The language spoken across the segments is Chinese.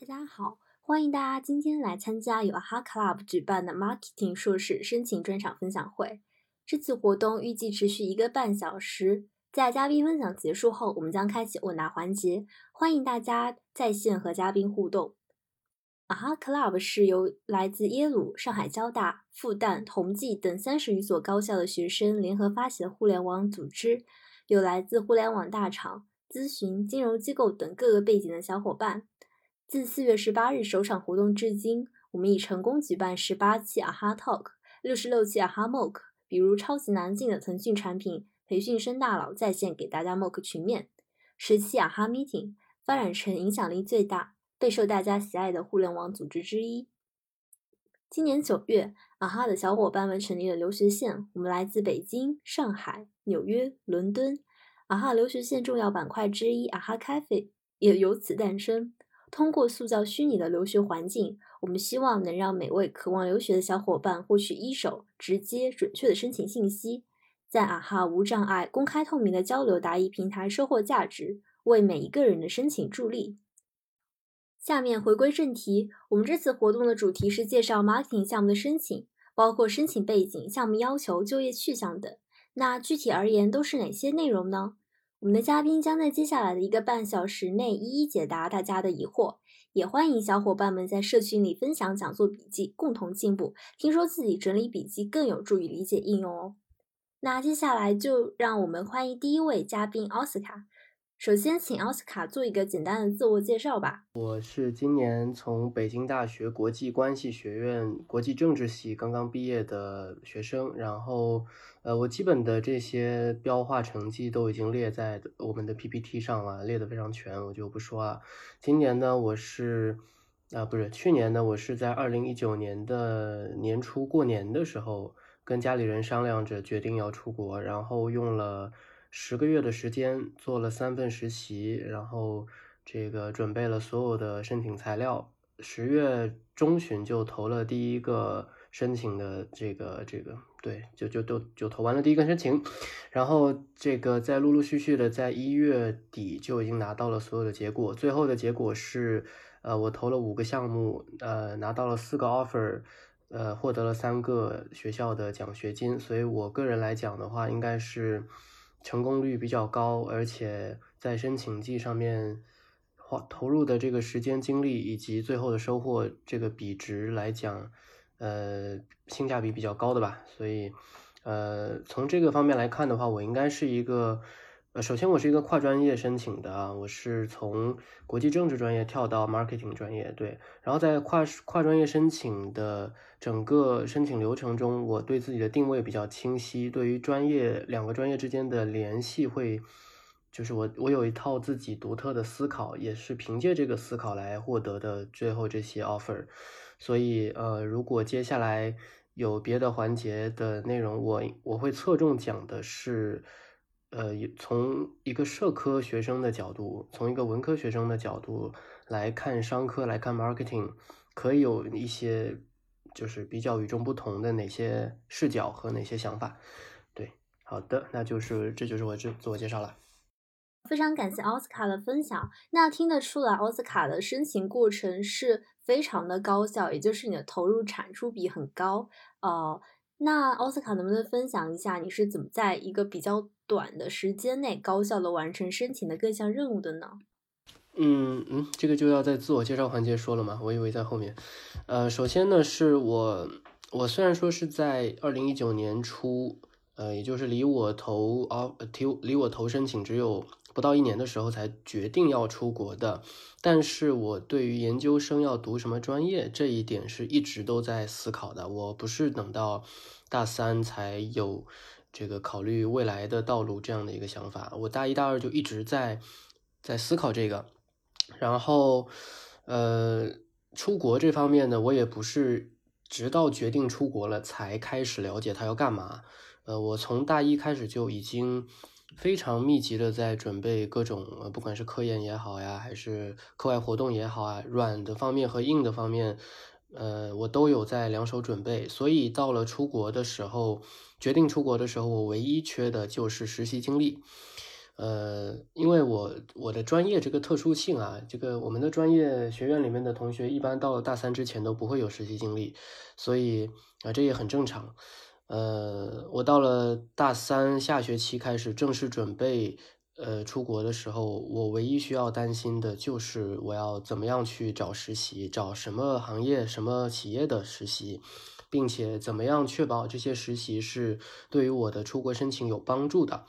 大家好，欢迎大家今天来参加由 AHA Club 举办的 Marketing 硕士申请专场分享会。这次活动预计持续一个半小时，在嘉宾分享结束后，我们将开启问答环节，欢迎大家在线和嘉宾互动。AHA Club 是由来自耶鲁、上海交大、复旦、同济等三十余所高校的学生联合发起的互联网组织，有来自互联网大厂、咨询、金融机构等各个背景的小伙伴。自四月十八日首场活动至今，我们已成功举办十八期 AHA Talk、六十六期 AHA Mock，比如超级难进的腾讯产品培训生大佬在线给大家 Mock 群面；十期 AHA Meeting，发展成影响力最大、备受大家喜爱的互联网组织之一。今年九月，AHA 的小伙伴们成立了留学线，我们来自北京、上海、纽约、伦敦，AHA 留学线重要板块之一 AHA Cafe 也由此诞生。通过塑造虚拟的留学环境，我们希望能让每位渴望留学的小伙伴获取一手、直接、准确的申请信息，在啊哈无障碍、公开透明的交流答疑平台收获价值，为每一个人的申请助力。下面回归正题，我们这次活动的主题是介绍 marketing 项目的申请，包括申请背景、项目要求、就业去向等。那具体而言都是哪些内容呢？我们的嘉宾将在接下来的一个半小时内一一解答大家的疑惑，也欢迎小伙伴们在社群里分享讲座笔记，共同进步。听说自己整理笔记更有助于理解应用哦。那接下来就让我们欢迎第一位嘉宾奥斯卡。首先，请奥斯卡做一个简单的自我介绍吧。我是今年从北京大学国际关系学院国际政治系刚刚毕业的学生，然后，呃，我基本的这些标化成绩都已经列在我们的 PPT 上了，列得非常全，我就不说了。今年呢，我是，啊，不是，去年呢，我是在二零一九年的年初过年的时候，跟家里人商量着决定要出国，然后用了。十个月的时间做了三份实习，然后这个准备了所有的申请材料，十月中旬就投了第一个申请的这个这个，对，就就都就投完了第一个申请，然后这个在陆陆续续的在一月底就已经拿到了所有的结果，最后的结果是，呃，我投了五个项目，呃，拿到了四个 offer，呃，获得了三个学校的奖学金，所以我个人来讲的话，应该是。成功率比较高，而且在申请季上面花投入的这个时间、精力以及最后的收获这个比值来讲，呃，性价比比较高的吧。所以，呃，从这个方面来看的话，我应该是一个。呃，首先我是一个跨专业申请的啊，我是从国际政治专业跳到 marketing 专业，对，然后在跨跨专业申请的整个申请流程中，我对自己的定位比较清晰，对于专业两个专业之间的联系会，就是我我有一套自己独特的思考，也是凭借这个思考来获得的最后这些 offer，所以呃，如果接下来有别的环节的内容，我我会侧重讲的是。呃，从一个社科学生的角度，从一个文科学生的角度来看商科，来看 marketing，可以有一些就是比较与众不同的哪些视角和哪些想法。对，好的，那就是这就是我自自我介绍了。非常感谢奥斯卡的分享。那听得出来，奥斯卡的申请过程是非常的高效，也就是你的投入产出比很高。呃，那奥斯卡能不能分享一下，你是怎么在一个比较短的时间内高效的完成申请的各项任务的呢？嗯嗯，这个就要在自我介绍环节说了嘛，我以为在后面。呃，首先呢，是我我虽然说是在二零一九年初，呃，也就是离我投啊提离我投申请只有不到一年的时候才决定要出国的，但是我对于研究生要读什么专业这一点是一直都在思考的，我不是等到大三才有。这个考虑未来的道路这样的一个想法，我大一、大二就一直在在思考这个。然后，呃，出国这方面呢，我也不是直到决定出国了才开始了解他要干嘛。呃，我从大一开始就已经非常密集的在准备各种，呃不管是科研也好呀，还是课外活动也好啊，软的方面和硬的方面。呃，我都有在两手准备，所以到了出国的时候，决定出国的时候，我唯一缺的就是实习经历。呃，因为我我的专业这个特殊性啊，这个我们的专业学院里面的同学一般到了大三之前都不会有实习经历，所以啊这也很正常。呃，我到了大三下学期开始正式准备呃出国的时候，我唯一需要担心的就是我要怎么样去找实习，找什么行业、什么企业的实习，并且怎么样确保这些实习是对于我的出国申请有帮助的。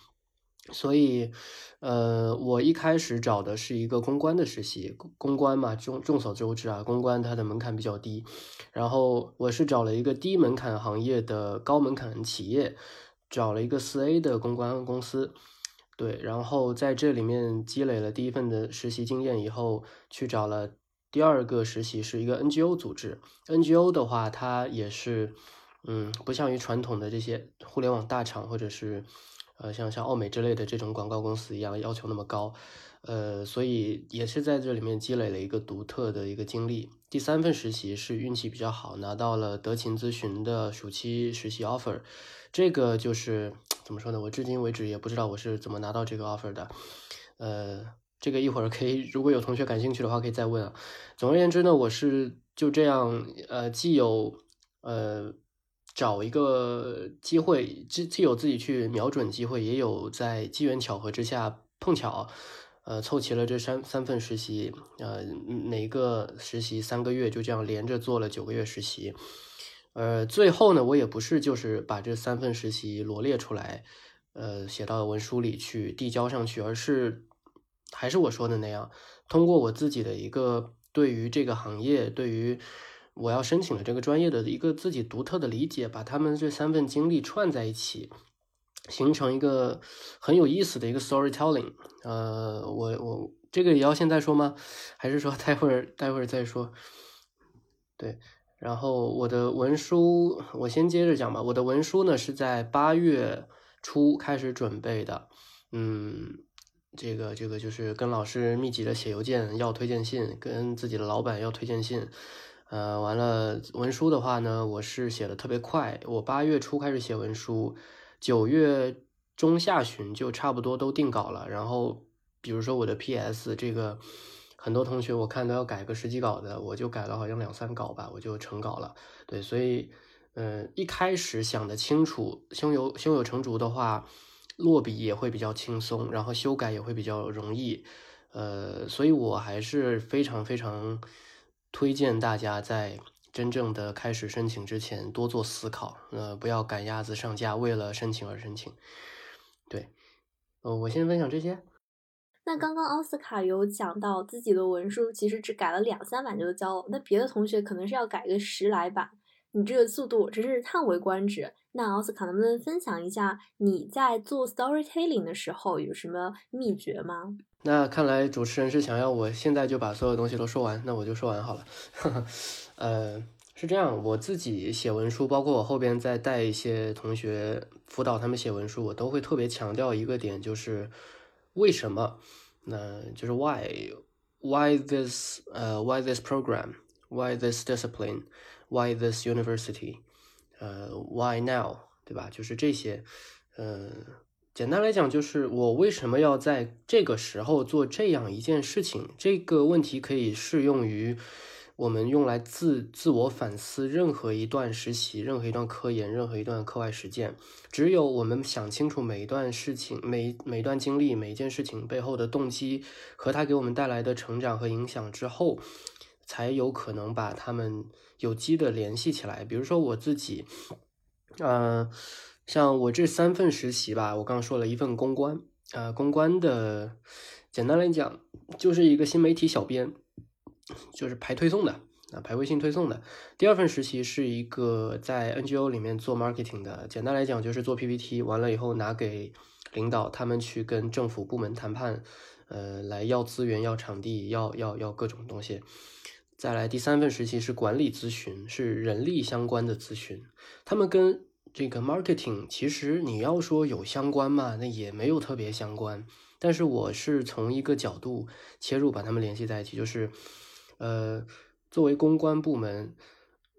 所以，呃，我一开始找的是一个公关的实习，公关嘛，众众所周知啊，公关它的门槛比较低。然后我是找了一个低门槛行业的高门槛企业，找了一个四 A 的公关公司，对，然后在这里面积累了第一份的实习经验以后，去找了第二个实习，是一个 NGO 组织。NGO 的话，它也是，嗯，不像于传统的这些互联网大厂或者是。呃，像像奥美之类的这种广告公司一样，要求那么高，呃，所以也是在这里面积累了一个独特的一个经历。第三份实习是运气比较好，拿到了德勤咨询的暑期实习 offer。这个就是怎么说呢？我至今为止也不知道我是怎么拿到这个 offer 的。呃，这个一会儿可以，如果有同学感兴趣的话，可以再问啊。总而言之呢，我是就这样，呃，既有呃。找一个机会，既既有自己去瞄准机会，也有在机缘巧合之下碰巧，呃，凑齐了这三三份实习，呃，每个实习三个月，就这样连着做了九个月实习，呃，最后呢，我也不是就是把这三份实习罗列出来，呃，写到文书里去递交上去，而是还是我说的那样，通过我自己的一个对于这个行业，对于。我要申请的这个专业的一个自己独特的理解，把他们这三份经历串在一起，形成一个很有意思的一个 storytelling。呃，我我这个也要现在说吗？还是说待会儿待会儿再说？对，然后我的文书我先接着讲吧。我的文书呢是在八月初开始准备的，嗯，这个这个就是跟老师密集的写邮件要推荐信，跟自己的老板要推荐信。呃，完了，文书的话呢，我是写的特别快，我八月初开始写文书，九月中下旬就差不多都定稿了。然后，比如说我的 P.S. 这个，很多同学我看都要改个十几稿的，我就改了好像两三稿吧，我就成稿了。对，所以，嗯，一开始想的清楚，胸有胸有成竹的话，落笔也会比较轻松，然后修改也会比较容易。呃，所以我还是非常非常。推荐大家在真正的开始申请之前多做思考，呃，不要赶鸭子上架，为了申请而申请。对，呃，我先分享这些。那刚刚奥斯卡有讲到自己的文书其实只改了两三版就交了，那别的同学可能是要改个十来版，你这个速度真是叹为观止。那奥斯卡能不能分享一下你在做 storytelling 的时候有什么秘诀吗？那看来主持人是想要我现在就把所有东西都说完，那我就说完好了。呃，是这样，我自己写文书，包括我后边再带一些同学辅导他们写文书，我都会特别强调一个点，就是为什么？那就是 why，why this，呃，why this program，why this discipline Why this university，呃，why now，对吧？就是这些，呃。简单来讲，就是我为什么要在这个时候做这样一件事情？这个问题可以适用于我们用来自自我反思任何一段实习、任何一段科研、任何一段课外实践。只有我们想清楚每一段事情、每每段经历、每一件事情背后的动机和它给我们带来的成长和影响之后，才有可能把他们有机的联系起来。比如说我自己，嗯。像我这三份实习吧，我刚刚说了一份公关，啊，公关的，简单来讲就是一个新媒体小编，就是排推送的，啊，排微信推送的。第二份实习是一个在 NGO 里面做 marketing 的，简单来讲就是做 PPT，完了以后拿给领导，他们去跟政府部门谈判，呃，来要资源、要场地、要要要各种东西。再来第三份实习是管理咨询，是人力相关的咨询，他们跟。这个 marketing 其实你要说有相关嘛，那也没有特别相关。但是我是从一个角度切入，把它们联系在一起，就是，呃，作为公关部门，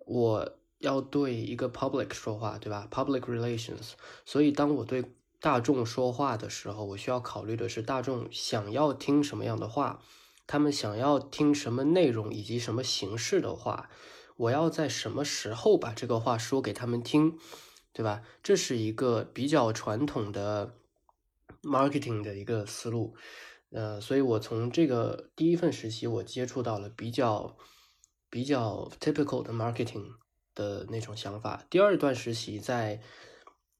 我要对一个 public 说话，对吧？public relations。所以当我对大众说话的时候，我需要考虑的是大众想要听什么样的话，他们想要听什么内容以及什么形式的话，我要在什么时候把这个话说给他们听，对吧？这是一个比较传统的 marketing 的一个思路，呃，所以我从这个第一份实习，我接触到了比较比较 typical 的 marketing 的那种想法。第二段实习在。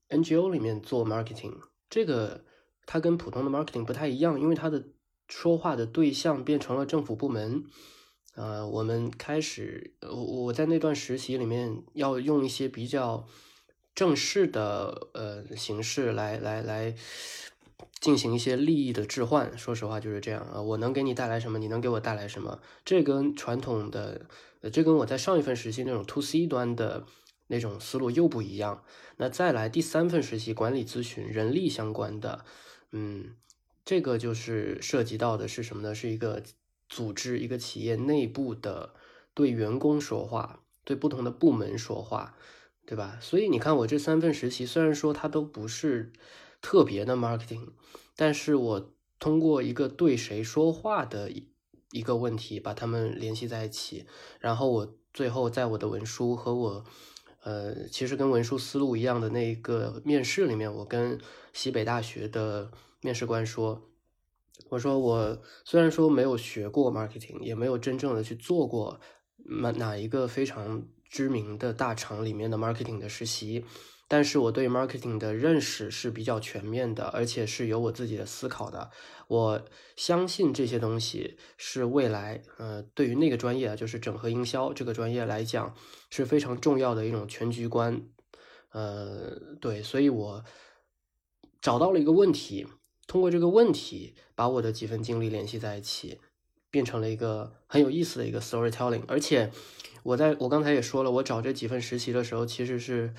NGO 里面做 marketing，这个它跟普通的 marketing 不太一样，因为它的说话的对象变成了政府部门。呃，我们开始，我我在那段实习里面要用一些比较正式的呃形式来来来进行一些利益的置换。说实话就是这样啊，我能给你带来什么，你能给我带来什么？这跟传统的，这跟我在上一份实习那种 to C 端的。那种思路又不一样。那再来第三份实习，管理咨询，人力相关的，嗯，这个就是涉及到的是什么呢？是一个组织、一个企业内部的对员工说话，对不同的部门说话，对吧？所以你看，我这三份实习虽然说它都不是特别的 marketing，但是我通过一个对谁说话的一一个问题，把他们联系在一起，然后我最后在我的文书和我。呃，其实跟文书思路一样的那个面试里面，我跟西北大学的面试官说，我说我虽然说没有学过 marketing，也没有真正的去做过哪哪一个非常知名的大厂里面的 marketing 的实习。但是我对 marketing 的认识是比较全面的，而且是有我自己的思考的。我相信这些东西是未来，呃，对于那个专业啊，就是整合营销这个专业来讲是非常重要的一种全局观。呃，对，所以我找到了一个问题，通过这个问题把我的几份经历联系在一起，变成了一个很有意思的一个 storytelling。而且我在我刚才也说了，我找这几份实习的时候，其实是。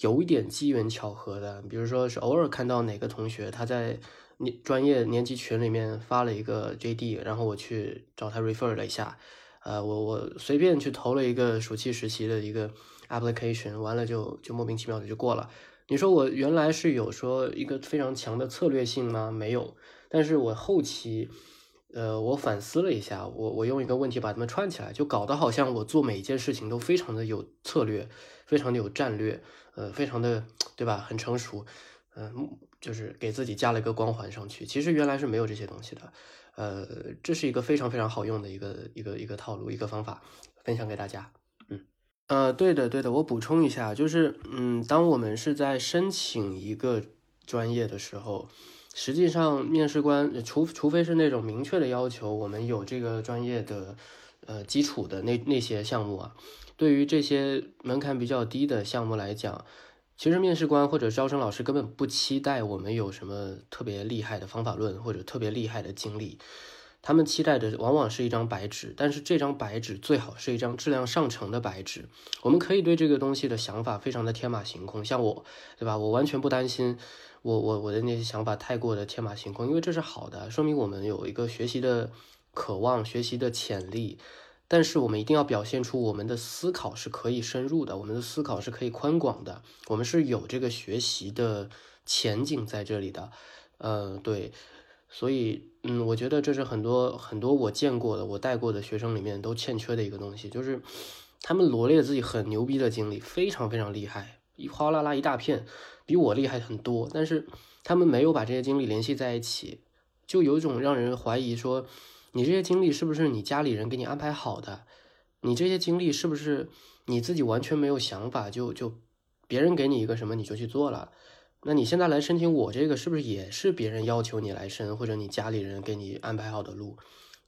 有一点机缘巧合的，比如说是偶尔看到哪个同学他在年专业年级群里面发了一个 JD，然后我去找他 refer 了一下，呃，我我随便去投了一个暑期实习的一个 application，完了就就莫名其妙的就过了。你说我原来是有说一个非常强的策略性吗？没有，但是我后期。呃，我反思了一下，我我用一个问题把它们串起来，就搞得好像我做每一件事情都非常的有策略，非常的有战略，呃，非常的对吧？很成熟，嗯，就是给自己加了一个光环上去。其实原来是没有这些东西的，呃，这是一个非常非常好用的一个一个一个套路，一个方法，分享给大家。呃，对的对的，我补充一下，就是嗯，当我们是在申请一个专业的时候。实际上，面试官除除非是那种明确的要求，我们有这个专业的呃基础的那那些项目啊，对于这些门槛比较低的项目来讲，其实面试官或者招生老师根本不期待我们有什么特别厉害的方法论或者特别厉害的经历，他们期待的往往是一张白纸，但是这张白纸最好是一张质量上乘的白纸。我们可以对这个东西的想法非常的天马行空，像我，对吧？我完全不担心。我我我的那些想法太过的天马行空，因为这是好的，说明我们有一个学习的渴望、学习的潜力。但是我们一定要表现出我们的思考是可以深入的，我们的思考是可以宽广的，我们是有这个学习的前景在这里的。呃，对，所以嗯，我觉得这是很多很多我见过的、我带过的学生里面都欠缺的一个东西，就是他们罗列自己很牛逼的经历，非常非常厉害，一哗啦啦一大片。比我厉害很多，但是他们没有把这些经历联系在一起，就有一种让人怀疑说，你这些经历是不是你家里人给你安排好的？你这些经历是不是你自己完全没有想法，就就别人给你一个什么你就去做了？那你现在来申请我这个，是不是也是别人要求你来申，或者你家里人给你安排好的路，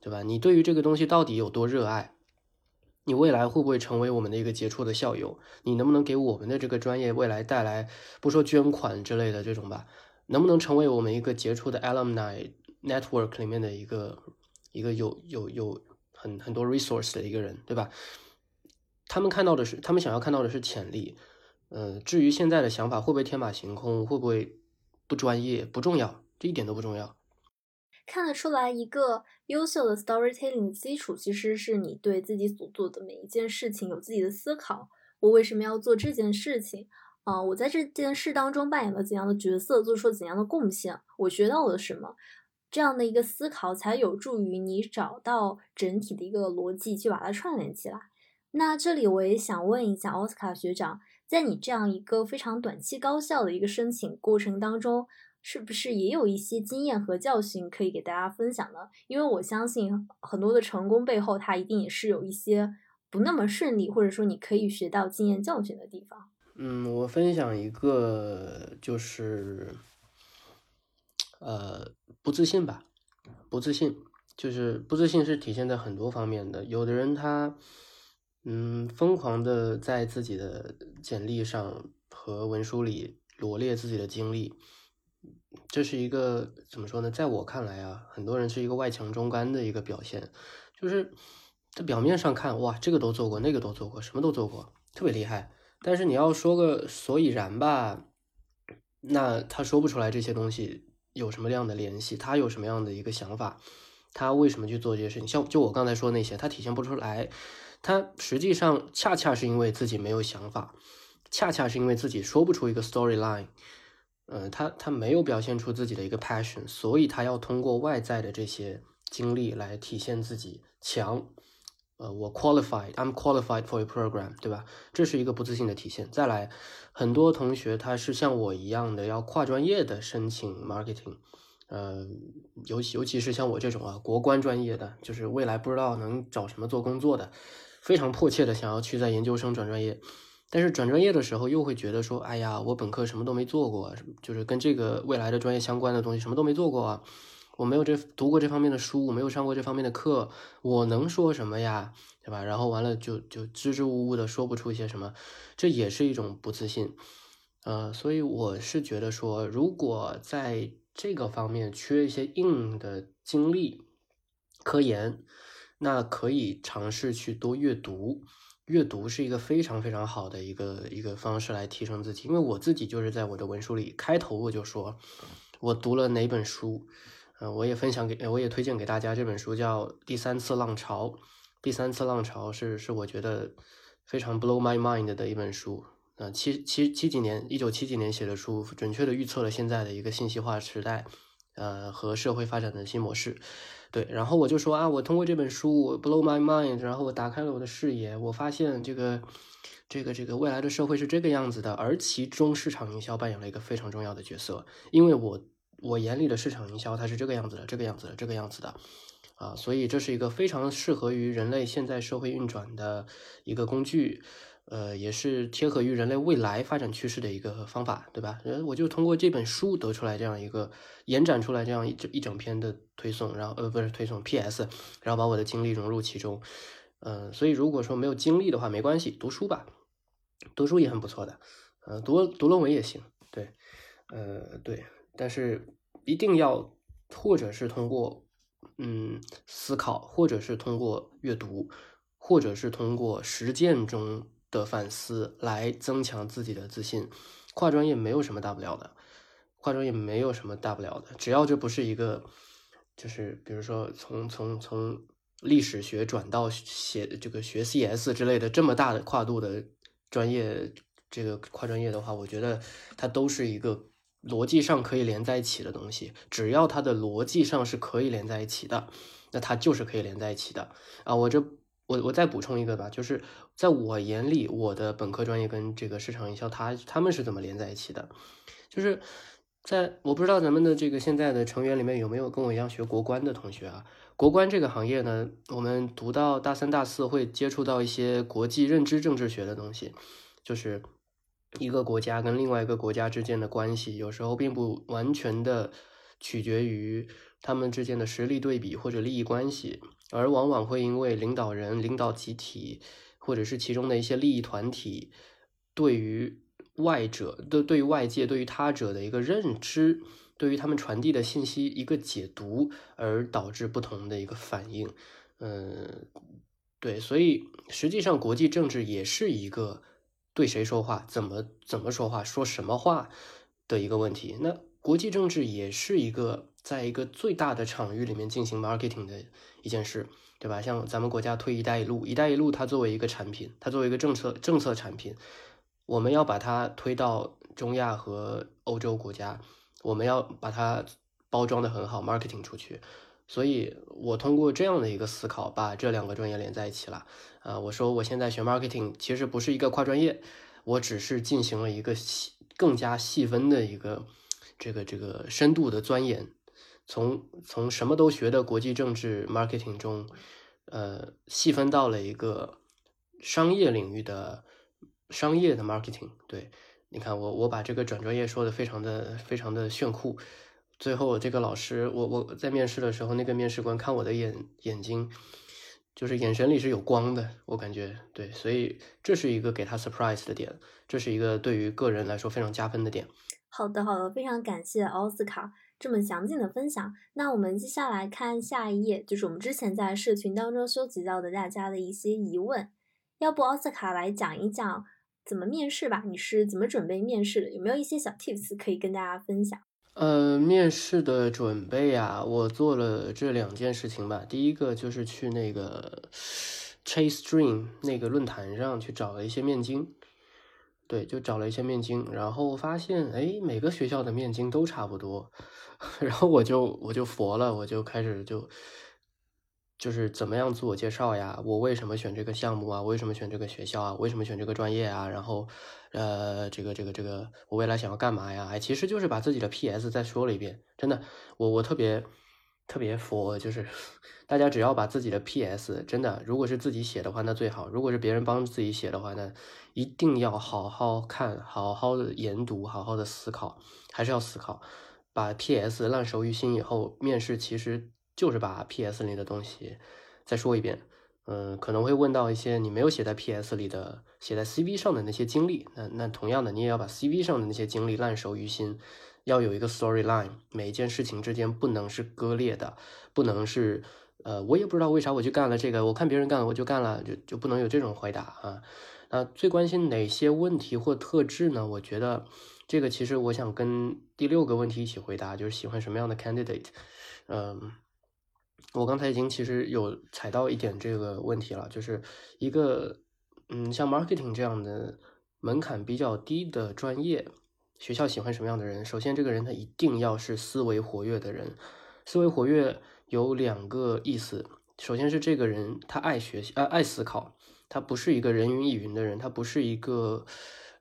对吧？你对于这个东西到底有多热爱？你未来会不会成为我们的一个杰出的校友？你能不能给我们的这个专业未来带来，不说捐款之类的这种吧，能不能成为我们一个杰出的 alumni network 里面的一个一个有有有很很多 resource 的一个人，对吧？他们看到的是，他们想要看到的是潜力。呃，至于现在的想法会不会天马行空，会不会不专业，不重要，这一点都不重要。看得出来，一个优秀的 storytelling 的基础其实是你对自己所做的每一件事情有自己的思考。我为什么要做这件事情？啊，我在这件事当中扮演了怎样的角色，做出了怎样的贡献，我学到了什么，这样的一个思考才有助于你找到整体的一个逻辑，去把它串联起来。那这里我也想问一下奥斯卡学长，在你这样一个非常短期高效的一个申请过程当中，是不是也有一些经验和教训可以给大家分享呢？因为我相信很多的成功背后，它一定也是有一些不那么顺利，或者说你可以学到经验教训的地方。嗯，我分享一个就是，呃，不自信吧，不自信，就是不自信是体现在很多方面的。有的人他，嗯，疯狂的在自己的简历上和文书里罗列自己的经历。这是一个怎么说呢？在我看来啊，很多人是一个外强中干的一个表现，就是在表面上看，哇，这个都做过，那个都做过，什么都做过，特别厉害。但是你要说个所以然吧，那他说不出来这些东西有什么样的联系，他有什么样的一个想法，他为什么去做这些事情？像就我刚才说那些，他体现不出来，他实际上恰恰是因为自己没有想法，恰恰是因为自己说不出一个 storyline。嗯，他他没有表现出自己的一个 passion，所以他要通过外在的这些经历来体现自己强。呃，我 qualified，I'm qualified for a program，对吧？这是一个不自信的体现。再来，很多同学他是像我一样的要跨专业的申请 marketing，呃，尤其尤其是像我这种啊，国关专业的，就是未来不知道能找什么做工作的，非常迫切的想要去在研究生转专业。但是转专业的时候，又会觉得说，哎呀，我本科什么都没做过，就是跟这个未来的专业相关的东西什么都没做过啊，我没有这读过这方面的书，我没有上过这方面的课，我能说什么呀，对吧？然后完了就就支支吾吾的说不出一些什么，这也是一种不自信，呃，所以我是觉得说，如果在这个方面缺一些硬的经历、科研，那可以尝试去多阅读。阅读是一个非常非常好的一个一个方式来提升自己，因为我自己就是在我的文书里开头我就说，我读了哪本书，嗯，我也分享给，我也推荐给大家这本书叫《第三次浪潮》，第三次浪潮是是我觉得非常 blow my mind 的一本书，啊，七七七几年，一九七几年写的书，准确的预测了现在的一个信息化时代，呃，和社会发展的新模式。对，然后我就说啊，我通过这本书我 blow my mind，然后我打开了我的视野，我发现这个，这个，这个未来的社会是这个样子的，而其中市场营销扮演了一个非常重要的角色，因为我我眼里的市场营销它是这个样子的，这个样子的，这个样子的，啊，所以这是一个非常适合于人类现在社会运转的一个工具。呃，也是贴合于人类未来发展趋势的一个方法，对吧？呃，我就通过这本书得出来这样一个延展出来这样一整一整篇的推送，然后呃不是推送 P.S，然后把我的经历融入其中。嗯，所以如果说没有经历的话，没关系，读书吧，读书也很不错的。呃，读读论文也行，对，呃对，但是一定要或者是通过嗯思考，或者是通过阅读，或者是通过实践中。的反思来增强自己的自信，跨专业没有什么大不了的，跨专业没有什么大不了的，只要这不是一个，就是比如说从从从历史学转到写这个学 CS 之类的这么大的跨度的专业，这个跨专业的话，我觉得它都是一个逻辑上可以连在一起的东西，只要它的逻辑上是可以连在一起的，那它就是可以连在一起的啊，我这。我我再补充一个吧，就是在我眼里，我的本科专业跟这个市场营销，它他们是怎么连在一起的？就是在我不知道咱们的这个现在的成员里面有没有跟我一样学国关的同学啊？国关这个行业呢，我们读到大三大四会接触到一些国际认知政治学的东西，就是一个国家跟另外一个国家之间的关系，有时候并不完全的取决于他们之间的实力对比或者利益关系。而往往会因为领导人、领导集体，或者是其中的一些利益团体，对于外者的、对于外界、对于他者的一个认知，对于他们传递的信息一个解读，而导致不同的一个反应。嗯，对，所以实际上国际政治也是一个对谁说话、怎么怎么说话、说什么话的一个问题。那国际政治也是一个。在一个最大的场域里面进行 marketing 的一件事，对吧？像咱们国家推“一带一路”，“一带一路”它作为一个产品，它作为一个政策政策产品，我们要把它推到中亚和欧洲国家，我们要把它包装的很好，marketing 出去。所以我通过这样的一个思考，把这两个专业连在一起了。啊，我说我现在学 marketing 其实不是一个跨专业，我只是进行了一个细更加细分的一个这个这个深度的钻研，从从什么都学的国际政治 marketing 中，呃，细分到了一个商业领域的商业的 marketing。对，你看我我把这个转专业说的非常的非常的炫酷。最后，这个老师，我我在面试的时候，那个面试官看我的眼眼睛，就是眼神里是有光的，我感觉对，所以这是一个给他 surprise 的点，这是一个对于个人来说非常加分的点。好的，好的，非常感谢奥斯卡这么详尽的分享。那我们接下来看下一页，就是我们之前在社群当中收集到的大家的一些疑问。要不奥斯卡来讲一讲怎么面试吧？你是怎么准备面试的？有没有一些小 tips 可以跟大家分享？呃，面试的准备啊，我做了这两件事情吧。第一个就是去那个 Chase Dream 那个论坛上去找了一些面经，对，就找了一些面经，然后发现，哎，每个学校的面经都差不多，然后我就我就佛了，我就开始就。就是怎么样自我介绍呀？我为什么选这个项目啊？为什么选这个学校啊？为什么选这个专业啊？然后，呃，这个这个这个，我未来想要干嘛呀？哎，其实就是把自己的 P.S. 再说了一遍。真的，我我特别特别佛，就是大家只要把自己的 P.S. 真的，如果是自己写的话，那最好；如果是别人帮自己写的话，那一定要好好看，好好的研读，好好的思考，还是要思考。把 P.S. 烂熟于心以后，面试其实。就是把 P.S. 里的东西再说一遍，嗯，可能会问到一些你没有写在 P.S. 里的、写在 C.V. 上的那些经历。那那同样的，你也要把 C.V. 上的那些经历烂熟于心，要有一个 storyline，每一件事情之间不能是割裂的，不能是呃，我也不知道为啥我就干了这个，我看别人干了我就干了，就就不能有这种回答啊。那最关心哪些问题或特质呢？我觉得这个其实我想跟第六个问题一起回答，就是喜欢什么样的 candidate，嗯。我刚才已经其实有踩到一点这个问题了，就是一个嗯，像 marketing 这样的门槛比较低的专业，学校喜欢什么样的人？首先，这个人他一定要是思维活跃的人。思维活跃有两个意思，首先是这个人他爱学习，呃，爱思考，他不是一个人云亦云的人，他不是一个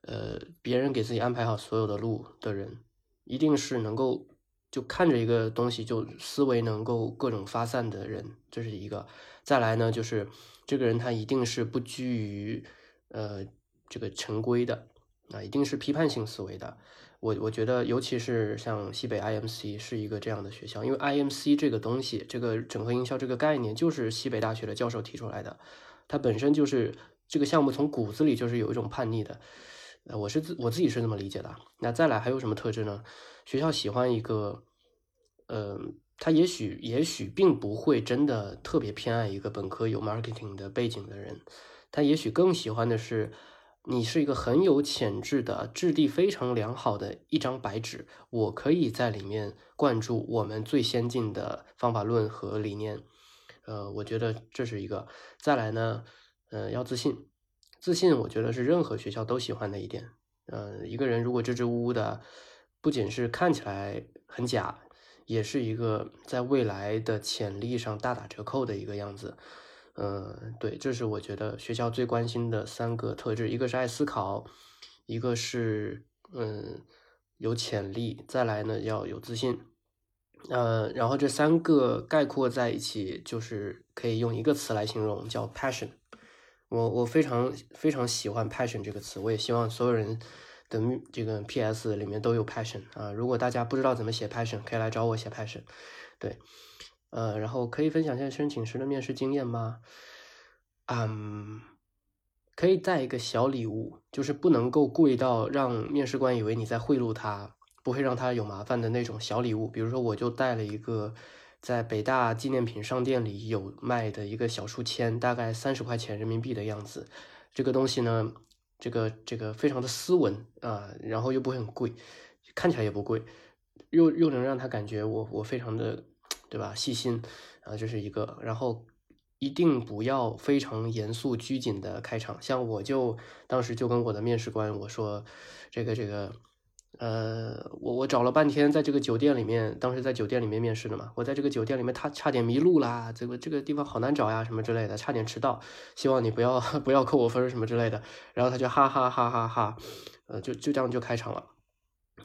呃别人给自己安排好所有的路的人，一定是能够。就看着一个东西，就思维能够各种发散的人，这是一个。再来呢，就是这个人他一定是不拘于呃这个陈规的，啊，一定是批判性思维的。我我觉得，尤其是像西北 IMC 是一个这样的学校，因为 IMC 这个东西，这个整合营销这个概念，就是西北大学的教授提出来的，它本身就是这个项目从骨子里就是有一种叛逆的。呃，我是自我自己是这么理解的。那再来还有什么特质呢？学校喜欢一个，呃，他也许也许并不会真的特别偏爱一个本科有 marketing 的背景的人，他也许更喜欢的是你是一个很有潜质的、质地非常良好的一张白纸，我可以在里面灌注我们最先进的方法论和理念。呃，我觉得这是一个。再来呢，呃，要自信。自信，我觉得是任何学校都喜欢的一点。嗯，一个人如果支支吾吾的，不仅是看起来很假，也是一个在未来的潜力上大打折扣的一个样子。嗯，对，这是我觉得学校最关心的三个特质：一个是爱思考，一个是嗯有潜力，再来呢要有自信。呃，然后这三个概括在一起，就是可以用一个词来形容，叫 passion。我我非常非常喜欢 passion 这个词，我也希望所有人的这个 PS 里面都有 passion 啊。如果大家不知道怎么写 passion，可以来找我写 passion。对，呃，然后可以分享一下申请时的面试经验吗？嗯，可以带一个小礼物，就是不能够贵到让面试官以为你在贿赂他，不会让他有麻烦的那种小礼物。比如说，我就带了一个。在北大纪念品商店里有卖的一个小书签，大概三十块钱人民币的样子。这个东西呢，这个这个非常的斯文啊，然后又不会很贵，看起来也不贵，又又能让他感觉我我非常的，对吧？细心啊，这是一个。然后一定不要非常严肃拘谨的开场。像我就当时就跟我的面试官我说，这个这个。呃，我我找了半天，在这个酒店里面，当时在酒店里面面试的嘛，我在这个酒店里面，他差点迷路啦，这个这个地方好难找呀，什么之类的，差点迟到，希望你不要 不要扣我分什么之类的，然后他就哈哈哈哈哈，呃，就就这样就开场了，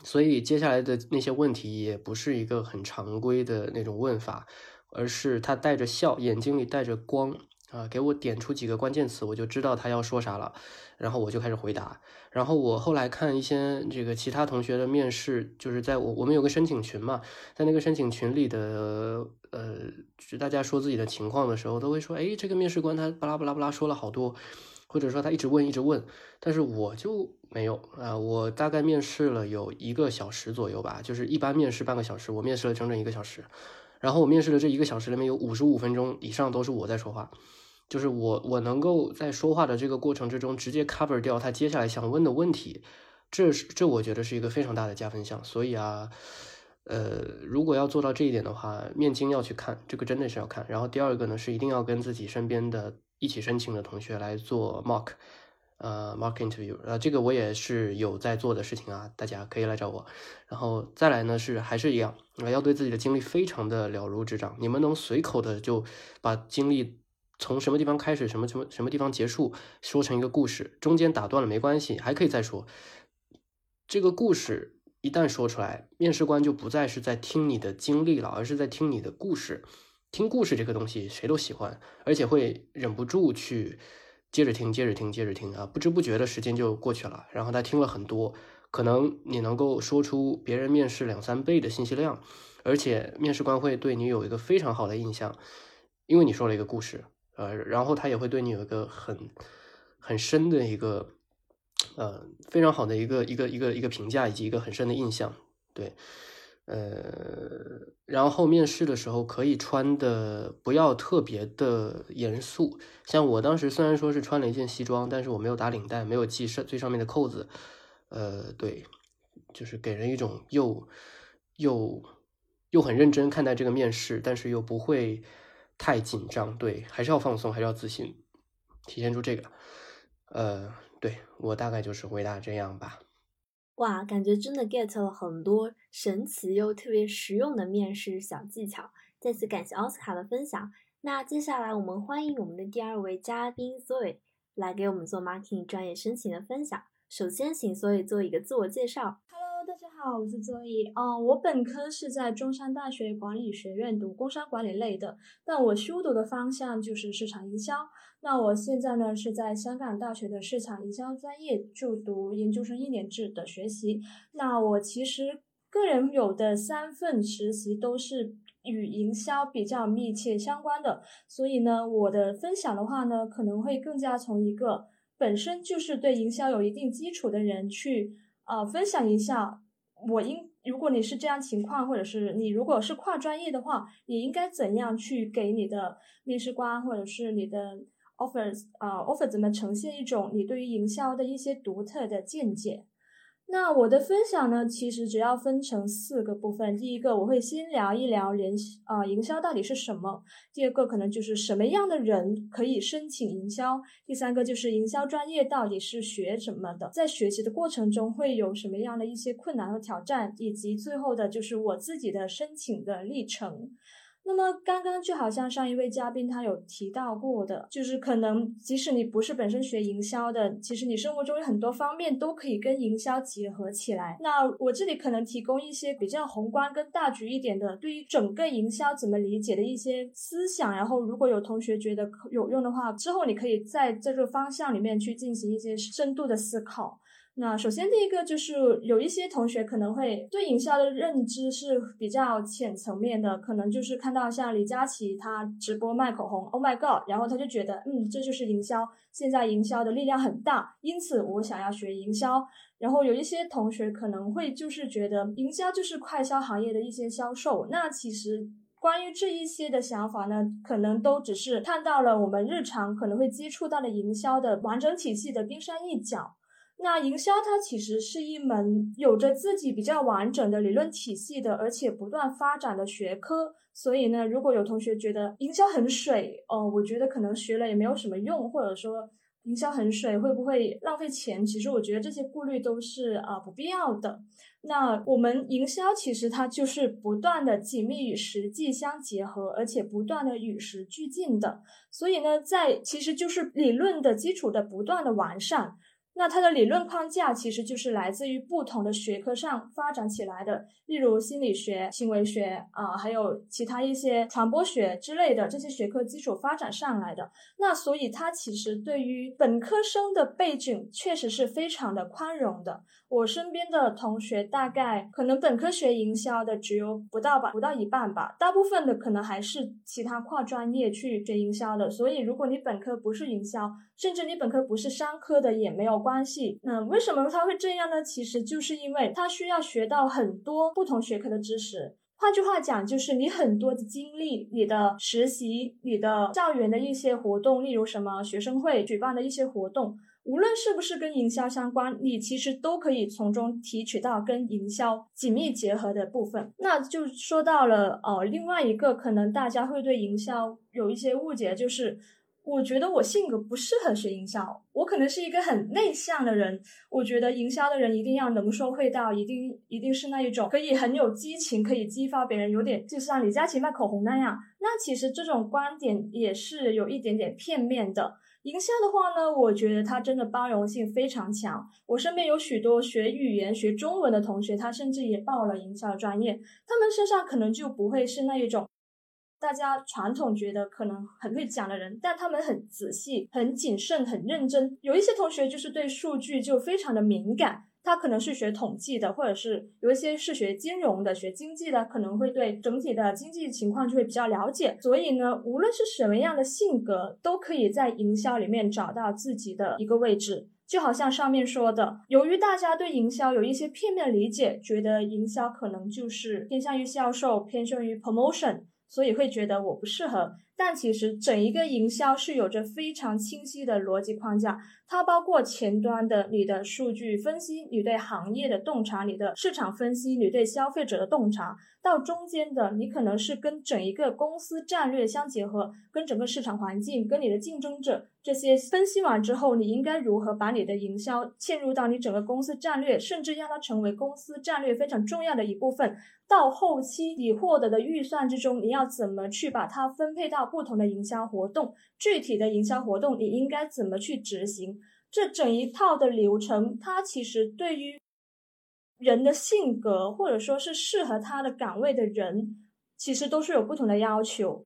所以接下来的那些问题也不是一个很常规的那种问法，而是他带着笑，眼睛里带着光。啊，给我点出几个关键词，我就知道他要说啥了，然后我就开始回答。然后我后来看一些这个其他同学的面试，就是在我我们有个申请群嘛，在那个申请群里的呃，就大家说自己的情况的时候，都会说，哎，这个面试官他巴拉巴拉巴拉说了好多，或者说他一直问一直问，但是我就没有啊，我大概面试了有一个小时左右吧，就是一般面试半个小时，我面试了整整一个小时，然后我面试的这一个小时里面有五十五分钟以上都是我在说话。就是我，我能够在说话的这个过程之中直接 cover 掉他接下来想问的问题，这是这我觉得是一个非常大的加分项。所以啊，呃，如果要做到这一点的话，面经要去看，这个真的是要看。然后第二个呢，是一定要跟自己身边的一起申请的同学来做 mock，呃，mock interview，呃，这个我也是有在做的事情啊，大家可以来找我。然后再来呢，是还是一样，要对自己的经历非常的了如指掌。你们能随口的就把经历。从什么地方开始，什么什么什么地方结束，说成一个故事，中间打断了没关系，还可以再说。这个故事一旦说出来，面试官就不再是在听你的经历了，而是在听你的故事。听故事这个东西谁都喜欢，而且会忍不住去接着听，接着听，接着听啊，不知不觉的时间就过去了。然后他听了很多，可能你能够说出别人面试两三倍的信息量，而且面试官会对你有一个非常好的印象，因为你说了一个故事。呃，然后他也会对你有一个很很深的一个，呃，非常好的一个一个一个一个评价，以及一个很深的印象。对，呃，然后面试的时候可以穿的不要特别的严肃，像我当时虽然说是穿了一件西装，但是我没有打领带，没有系上最上面的扣子。呃，对，就是给人一种又又又很认真看待这个面试，但是又不会。太紧张，对，还是要放松，还是要自信，体现出这个。呃，对我大概就是回答这样吧。哇，感觉真的 get 了很多神奇又特别实用的面试小技巧。再次感谢奥斯卡的分享。那接下来我们欢迎我们的第二位嘉宾 Zoe 来给我们做 marketing 专业申请的分享。首先，请 Zoe 做一个自我介绍。好，我是周易。嗯，我本科是在中山大学管理学院读工商管理类的，但我修读的方向就是市场营销。那我现在呢是在香港大学的市场营销专业就读研究生一年制的学习。那我其实个人有的三份实习都是与营销比较密切相关的，所以呢，我的分享的话呢，可能会更加从一个本身就是对营销有一定基础的人去。啊，分享一下，我应如果你是这样情况，或者是你如果是跨专业的话，你应该怎样去给你的面试官或者是你的 offers 啊 offer 怎么呈现一种你对于营销的一些独特的见解？那我的分享呢，其实主要分成四个部分。第一个，我会先聊一聊人啊，营销到底是什么；第二个，可能就是什么样的人可以申请营销；第三个，就是营销专业到底是学什么的，在学习的过程中会有什么样的一些困难和挑战，以及最后的就是我自己的申请的历程。那么刚刚就好像上一位嘉宾他有提到过的，就是可能即使你不是本身学营销的，其实你生活中有很多方面都可以跟营销结合起来。那我这里可能提供一些比较宏观跟大局一点的，对于整个营销怎么理解的一些思想。然后如果有同学觉得有用的话，之后你可以在这个方向里面去进行一些深度的思考。那首先，第一个就是有一些同学可能会对营销的认知是比较浅层面的，可能就是看到像李佳琦他直播卖口红，Oh my God，然后他就觉得，嗯，这就是营销，现在营销的力量很大，因此我想要学营销。然后有一些同学可能会就是觉得营销就是快销行业的一些销售。那其实关于这一些的想法呢，可能都只是看到了我们日常可能会接触到的营销的完整体系的冰山一角。那营销它其实是一门有着自己比较完整的理论体系的，而且不断发展的学科。所以呢，如果有同学觉得营销很水，哦，我觉得可能学了也没有什么用，或者说营销很水会不会浪费钱？其实我觉得这些顾虑都是啊不必要的。那我们营销其实它就是不断的紧密与实际相结合，而且不断的与时俱进的。所以呢，在其实就是理论的基础的不断的完善。那它的理论框架其实就是来自于不同的学科上发展起来的，例如心理学、行为学啊，还有其他一些传播学之类的这些学科基础发展上来的。那所以它其实对于本科生的背景确实是非常的宽容的。我身边的同学大概可能本科学营销的只有不到吧，不到一半吧，大部分的可能还是其他跨专业去学营销的。所以如果你本科不是营销，甚至你本科不是商科的也没有关系。那为什么他会这样呢？其实就是因为他需要学到很多不同学科的知识。换句话讲，就是你很多的经历、你的实习、你的校园的一些活动，例如什么学生会举办的一些活动。无论是不是跟营销相关，你其实都可以从中提取到跟营销紧密结合的部分。那就说到了呃，另外一个可能大家会对营销有一些误解，就是我觉得我性格不适合学营销，我可能是一个很内向的人。我觉得营销的人一定要能说会道，一定一定是那一种可以很有激情，可以激发别人，有点就像李佳琦卖口红那样。那其实这种观点也是有一点点片面的。营销的话呢，我觉得它真的包容性非常强。我身边有许多学语言、学中文的同学，他甚至也报了营销专业。他们身上可能就不会是那一种大家传统觉得可能很会讲的人，但他们很仔细、很谨慎、很认真。有一些同学就是对数据就非常的敏感。他可能是学统计的，或者是有一些是学金融的、学经济的，可能会对整体的经济情况就会比较了解。所以呢，无论是什么样的性格，都可以在营销里面找到自己的一个位置。就好像上面说的，由于大家对营销有一些片面理解，觉得营销可能就是偏向于销售，偏向于 promotion，所以会觉得我不适合。但其实整一个营销是有着非常清晰的逻辑框架。它包括前端的你的数据分析，你对行业的洞察，你的市场分析，你对消费者的洞察，到中间的你可能是跟整一个公司战略相结合，跟整个市场环境，跟你的竞争者这些分析完之后，你应该如何把你的营销嵌入到你整个公司战略，甚至让它成为公司战略非常重要的一部分。到后期你获得的预算之中，你要怎么去把它分配到不同的营销活动？具体的营销活动你应该怎么去执行？这整一套的流程，它其实对于人的性格，或者说是适合他的岗位的人，其实都是有不同的要求。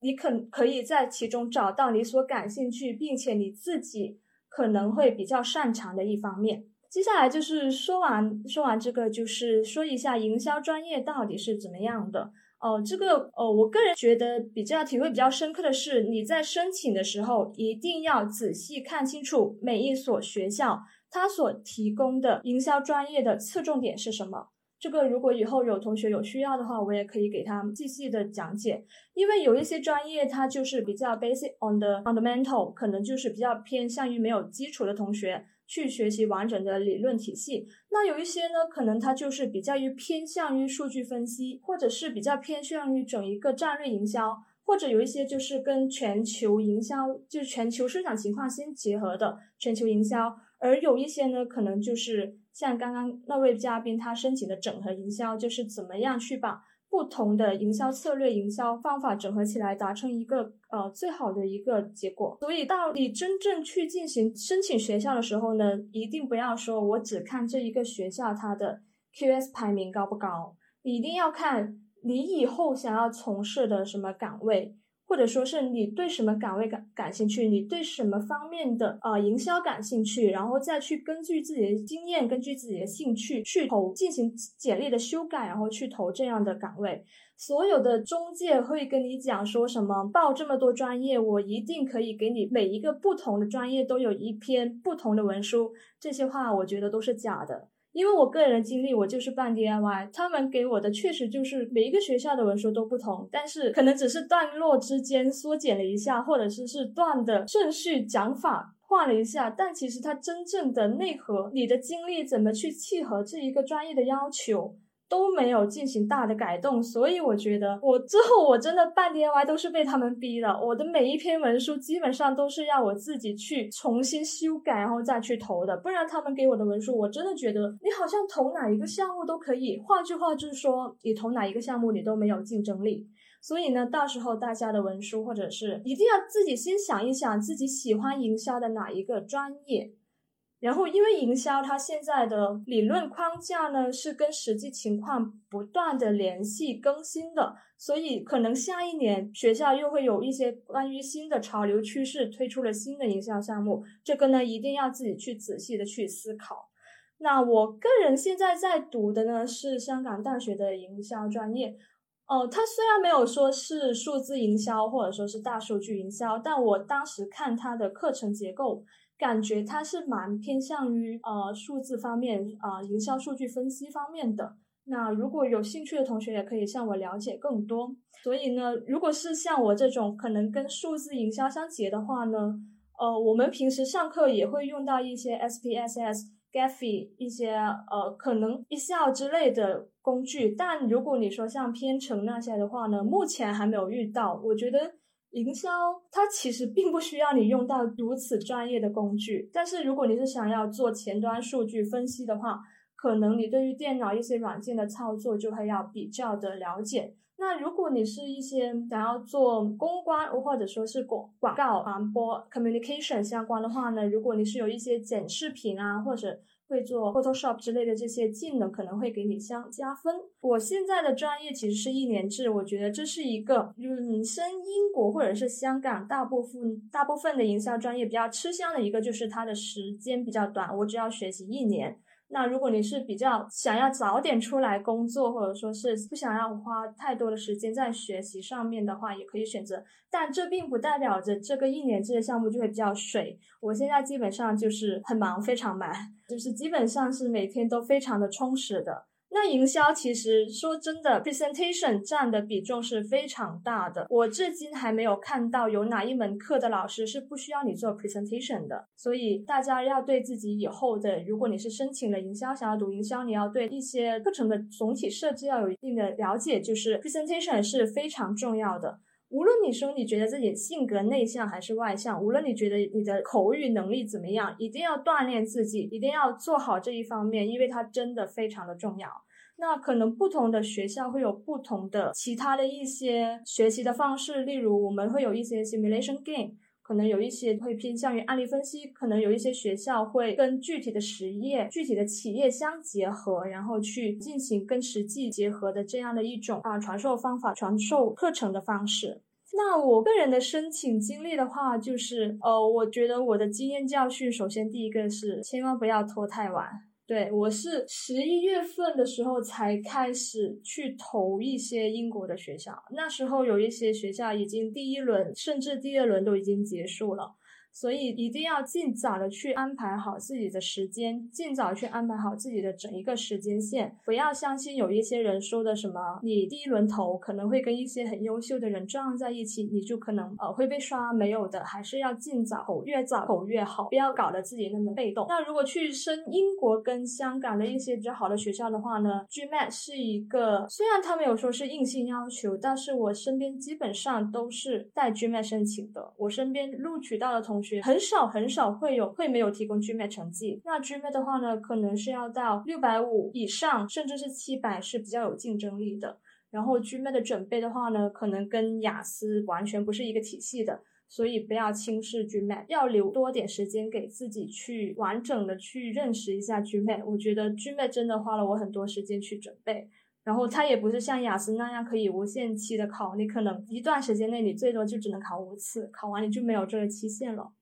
你可可以在其中找到你所感兴趣，并且你自己可能会比较擅长的一方面。接下来就是说完说完这个，就是说一下营销专业到底是怎么样的。哦，这个哦，我个人觉得比较体会比较深刻的是，你在申请的时候一定要仔细看清楚每一所学校它所提供的营销专业的侧重点是什么。这个如果以后有同学有需要的话，我也可以给他细细的讲解。因为有一些专业它就是比较 basic on the fundamental，可能就是比较偏向于没有基础的同学。去学习完整的理论体系，那有一些呢，可能它就是比较于偏向于数据分析，或者是比较偏向于整一个战略营销，或者有一些就是跟全球营销，就是全球市场情况相结合的全球营销，而有一些呢，可能就是像刚刚那位嘉宾他申请的整合营销，就是怎么样去把。不同的营销策略、营销方法整合起来，达成一个呃最好的一个结果。所以，到你真正去进行申请学校的时候呢，一定不要说我只看这一个学校它的 QS 排名高不高，你一定要看你以后想要从事的什么岗位。或者说是你对什么岗位感感兴趣，你对什么方面的呃营销感兴趣，然后再去根据自己的经验，根据自己的兴趣去投，进行简历的修改，然后去投这样的岗位。所有的中介会跟你讲说什么报这么多专业，我一定可以给你每一个不同的专业都有一篇不同的文书，这些话我觉得都是假的。因为我个人的经历，我就是办 DIY，他们给我的确实就是每一个学校的文书都不同，但是可能只是段落之间缩减了一下，或者是是段的顺序讲法换了一下，但其实它真正的内核，你的经历怎么去契合这一个专业的要求，都没有进行大的改动，所以我觉得我之后我真的办 DIY 都是被他们逼的。我的每一篇文书基本上都是要我自己去重新修改，然后再去投的，不然他们给我的文书，我真的觉得你好像投哪一个项目都可以。换句话就是说，你投哪一个项目你都没有竞争力。所以呢，到时候大家的文书或者是一定要自己先想一想自己喜欢营销的哪一个专业。然后，因为营销它现在的理论框架呢是跟实际情况不断的联系更新的，所以可能下一年学校又会有一些关于新的潮流趋势推出了新的营销项目，这个呢一定要自己去仔细的去思考。那我个人现在在读的呢是香港大学的营销专业，哦，它虽然没有说是数字营销或者说是大数据营销，但我当时看它的课程结构。感觉它是蛮偏向于呃数字方面啊营销数据分析方面的。那如果有兴趣的同学也可以向我了解更多。所以呢，如果是像我这种可能跟数字营销相结的话呢，呃，我们平时上课也会用到一些 SPSS、Gephi 一些呃可能 Excel 之类的工具。但如果你说像编程那些的话呢，目前还没有遇到。我觉得。营销它其实并不需要你用到如此专业的工具，但是如果你是想要做前端数据分析的话，可能你对于电脑一些软件的操作就会要比较的了解。那如果你是一些想要做公关或者说是广广告传播 communication 相关的话呢，如果你是有一些剪视频啊或者。会做 Photoshop 之类的这些技能可能会给你相加分。我现在的专业其实是一年制，我觉得这是一个嗯，生英国或者是香港大部分大部分的营销专业比较吃香的一个，就是它的时间比较短，我只要学习一年。那如果你是比较想要早点出来工作，或者说是不想要花太多的时间在学习上面的话，也可以选择。但这并不代表着这个一年制的项目就会比较水。我现在基本上就是很忙，非常忙，就是基本上是每天都非常的充实的。那营销其实说真的，presentation 占的比重是非常大的。我至今还没有看到有哪一门课的老师是不需要你做 presentation 的。所以大家要对自己以后的，如果你是申请了营销，想要读营销，你要对一些课程的总体设置要有一定的了解，就是 presentation 是非常重要的。无论你说你觉得自己性格内向还是外向，无论你觉得你的口语能力怎么样，一定要锻炼自己，一定要做好这一方面，因为它真的非常的重要。那可能不同的学校会有不同的其他的一些学习的方式，例如我们会有一些 simulation game，可能有一些会偏向于案例分析，可能有一些学校会跟具体的实业、具体的企业相结合，然后去进行跟实际结合的这样的一种啊传授方法、传授课程的方式。那我个人的申请经历的话，就是呃，我觉得我的经验教训，首先第一个是千万不要拖太晚。对我是十一月份的时候才开始去投一些英国的学校，那时候有一些学校已经第一轮甚至第二轮都已经结束了。所以一定要尽早的去安排好自己的时间，尽早去安排好自己的整一个时间线，不要相信有一些人说的什么，你第一轮投可能会跟一些很优秀的人撞在一起，你就可能呃会被刷，没有的，还是要尽早投，越早投越好，不要搞得自己那么被动。那如果去升英国跟香港的一些比较好的学校的话呢，GMAT 是一个，虽然他们有说是硬性要求，但是我身边基本上都是带 GMAT 申请的，我身边录取到的同。学很少很少会有会没有提供 GMAT 成绩，那 GMAT 的话呢，可能是要到六百五以上，甚至是七百是比较有竞争力的。然后 GMAT 的准备的话呢，可能跟雅思完全不是一个体系的，所以不要轻视 GMAT，要留多点时间给自己去完整的去认识一下 GMAT。我觉得 GMAT 真的花了我很多时间去准备。然后它也不是像雅思那样可以无限期的考，你可能一段时间内你最多就只能考五次，考完你就没有这个期限了。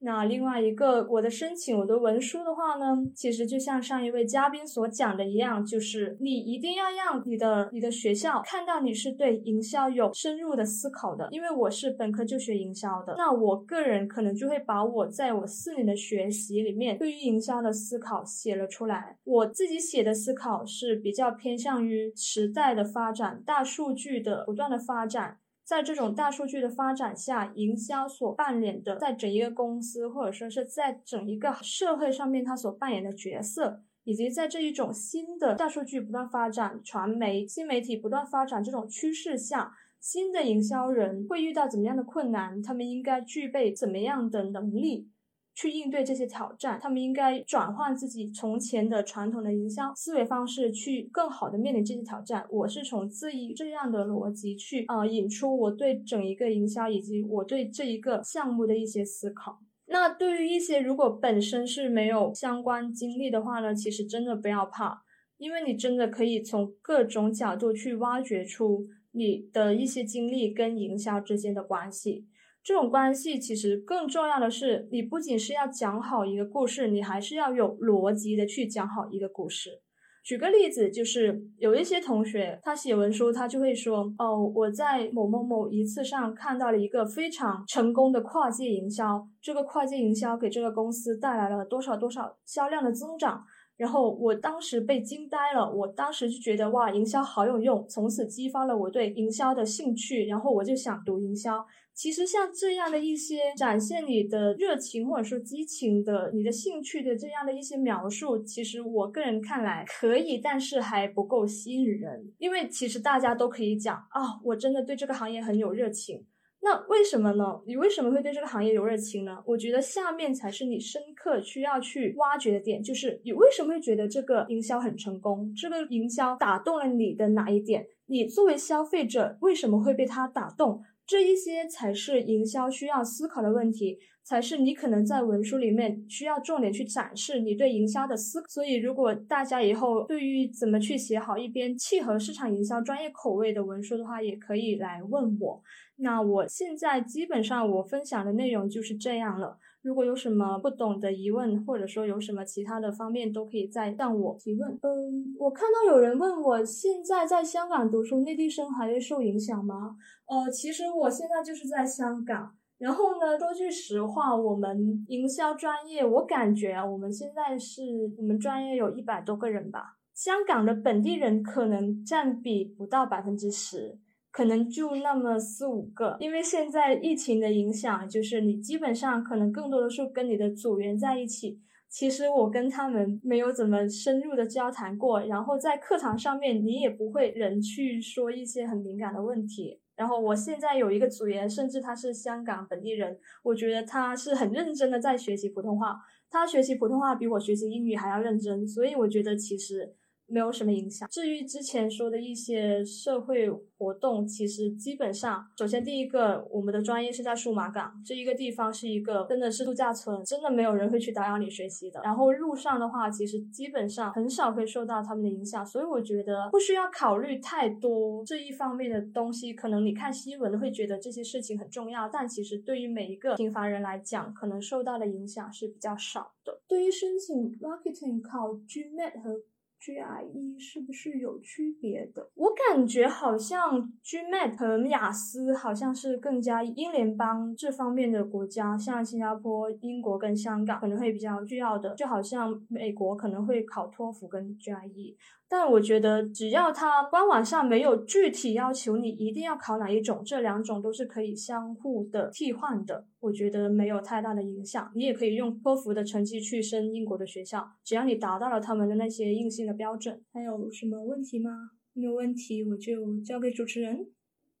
那另外一个我的申请我的文书的话呢，其实就像上一位嘉宾所讲的一样，就是你一定要让你的你的学校看到你是对营销有深入的思考的。因为我是本科就学营销的，那我个人可能就会把我在我四年的学习里面对于营销的思考写了出来。我自己写的思考是比较偏向于时代的发展、大数据的不断的发展。在这种大数据的发展下，营销所扮演的，在整一个公司或者说是在整一个社会上面，它所扮演的角色，以及在这一种新的大数据不断发展、传媒、新媒体不断发展这种趋势下，新的营销人会遇到怎么样的困难？他们应该具备怎么样的能力？去应对这些挑战，他们应该转换自己从前的传统的营销思维方式，去更好的面临这些挑战。我是从这一这样的逻辑去啊引出我对整一个营销以及我对这一个项目的一些思考。那对于一些如果本身是没有相关经历的话呢，其实真的不要怕，因为你真的可以从各种角度去挖掘出你的一些经历跟营销之间的关系。这种关系其实更重要的是，你不仅是要讲好一个故事，你还是要有逻辑的去讲好一个故事。举个例子，就是有一些同学他写文书，他就会说：“哦，我在某某某一次上看到了一个非常成功的跨界营销，这个跨界营销给这个公司带来了多少多少销量的增长。”然后我当时被惊呆了，我当时就觉得哇，营销好有用，从此激发了我对营销的兴趣，然后我就想读营销。其实像这样的一些展现你的热情或者说激情的、你的兴趣的这样的一些描述，其实我个人看来可以，但是还不够吸引人。因为其实大家都可以讲啊，我真的对这个行业很有热情。那为什么呢？你为什么会对这个行业有热情呢？我觉得下面才是你深刻需要去挖掘的点，就是你为什么会觉得这个营销很成功？这个营销打动了你的哪一点？你作为消费者为什么会被它打动？这一些才是营销需要思考的问题，才是你可能在文书里面需要重点去展示你对营销的思。所以，如果大家以后对于怎么去写好一篇契合市场营销专业口味的文书的话，也可以来问我。那我现在基本上我分享的内容就是这样了。如果有什么不懂的疑问，或者说有什么其他的方面，都可以再向我提问。嗯，我看到有人问我现在在香港读书，内地生还会受影响吗？呃，其实我现在就是在香港。然后呢，说句实话，我们营销专业，我感觉啊，我们现在是我们专业有一百多个人吧，香港的本地人可能占比不到百分之十。可能就那么四五个，因为现在疫情的影响，就是你基本上可能更多的是跟你的组员在一起。其实我跟他们没有怎么深入的交谈过，然后在课堂上面你也不会人去说一些很敏感的问题。然后我现在有一个组员，甚至他是香港本地人，我觉得他是很认真的在学习普通话，他学习普通话比我学习英语还要认真，所以我觉得其实。没有什么影响。至于之前说的一些社会活动，其实基本上，首先第一个，我们的专业是在数码港这一个地方，是一个真的是度假村，真的没有人会去打扰你学习的。然后路上的话，其实基本上很少会受到他们的影响，所以我觉得不需要考虑太多这一方面的东西。可能你看新闻会觉得这些事情很重要，但其实对于每一个平凡人来讲，可能受到的影响是比较少的。对于申请 marketing 考 GMAT 和 GRE 是不是有区别的？我感觉好像 GMAT 和雅思好像是更加英联邦这方面的国家，像新加坡、英国跟香港可能会比较重要的，就好像美国可能会考托福跟 GRE。但我觉得，只要它官网上没有具体要求你一定要考哪一种，这两种都是可以相互的替换的。我觉得没有太大的影响。你也可以用托福的成绩去升英国的学校，只要你达到了他们的那些硬性的标准。还有什么问题吗？没有问题，我就交给主持人。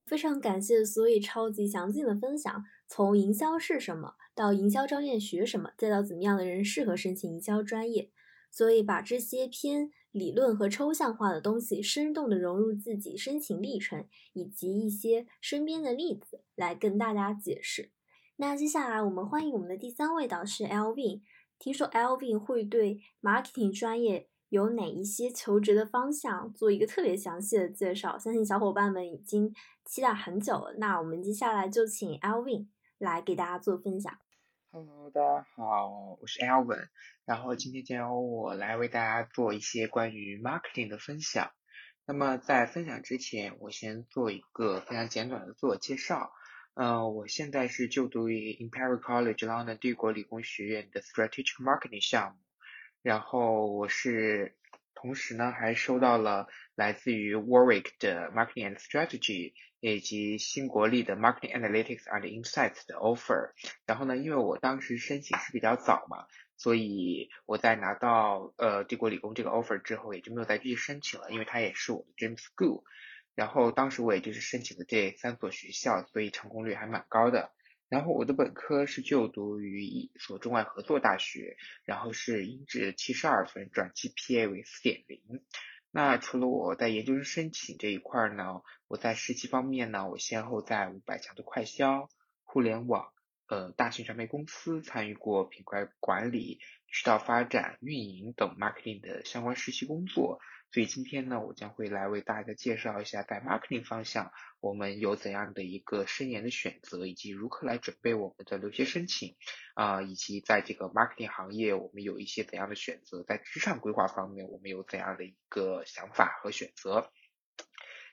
非常感谢所以超级详尽的分享，从营销是什么，到营销专业学什么，再到怎么样的人适合申请营销专业。所以把这些偏理论和抽象化的东西，生动的融入自己申请历程以及一些身边的例子来跟大家解释。那接下来我们欢迎我们的第三位导师 Lvin。听说 Lvin 会对 marketing 专业有哪一些求职的方向做一个特别详细的介绍，相信小伙伴们已经期待很久了。那我们接下来就请 Lvin 来给大家做分享。Hello，大家好，我是 Elvin。然后今天将由我来为大家做一些关于 marketing 的分享。那么在分享之前，我先做一个非常简短的自我介绍。嗯，我现在是就读于 Imperial College London 帝国理工学院的 Strategic Marketing 项目。然后我是同时呢还收到了来自于 Warwick 的 Marketing and Strategy 以及新国立的 Marketing Analytics and Insights 的 offer。然后呢，因为我当时申请是比较早嘛，所以我在拿到呃帝国理工这个 offer 之后，也就没有再继续申请了，因为它也是我的 dream school。然后当时我也就是申请的这三所学校，所以成功率还蛮高的。然后我的本科是就读于一所中外合作大学，然后是英制七十二分，转 GPA 为四点零。那除了我在研究生申请这一块呢，我在实习方面呢，我先后在五百强的快销、互联网、呃大型传媒公司参与过品牌管理、渠道发展、运营等 marketing 的相关实习工作。所以今天呢，我将会来为大家介绍一下在 marketing 方向我们有怎样的一个深研的选择，以及如何来准备我们的留学申请啊，以及在这个 marketing 行业我们有一些怎样的选择，在职场规划方面我们有怎样的一个想法和选择。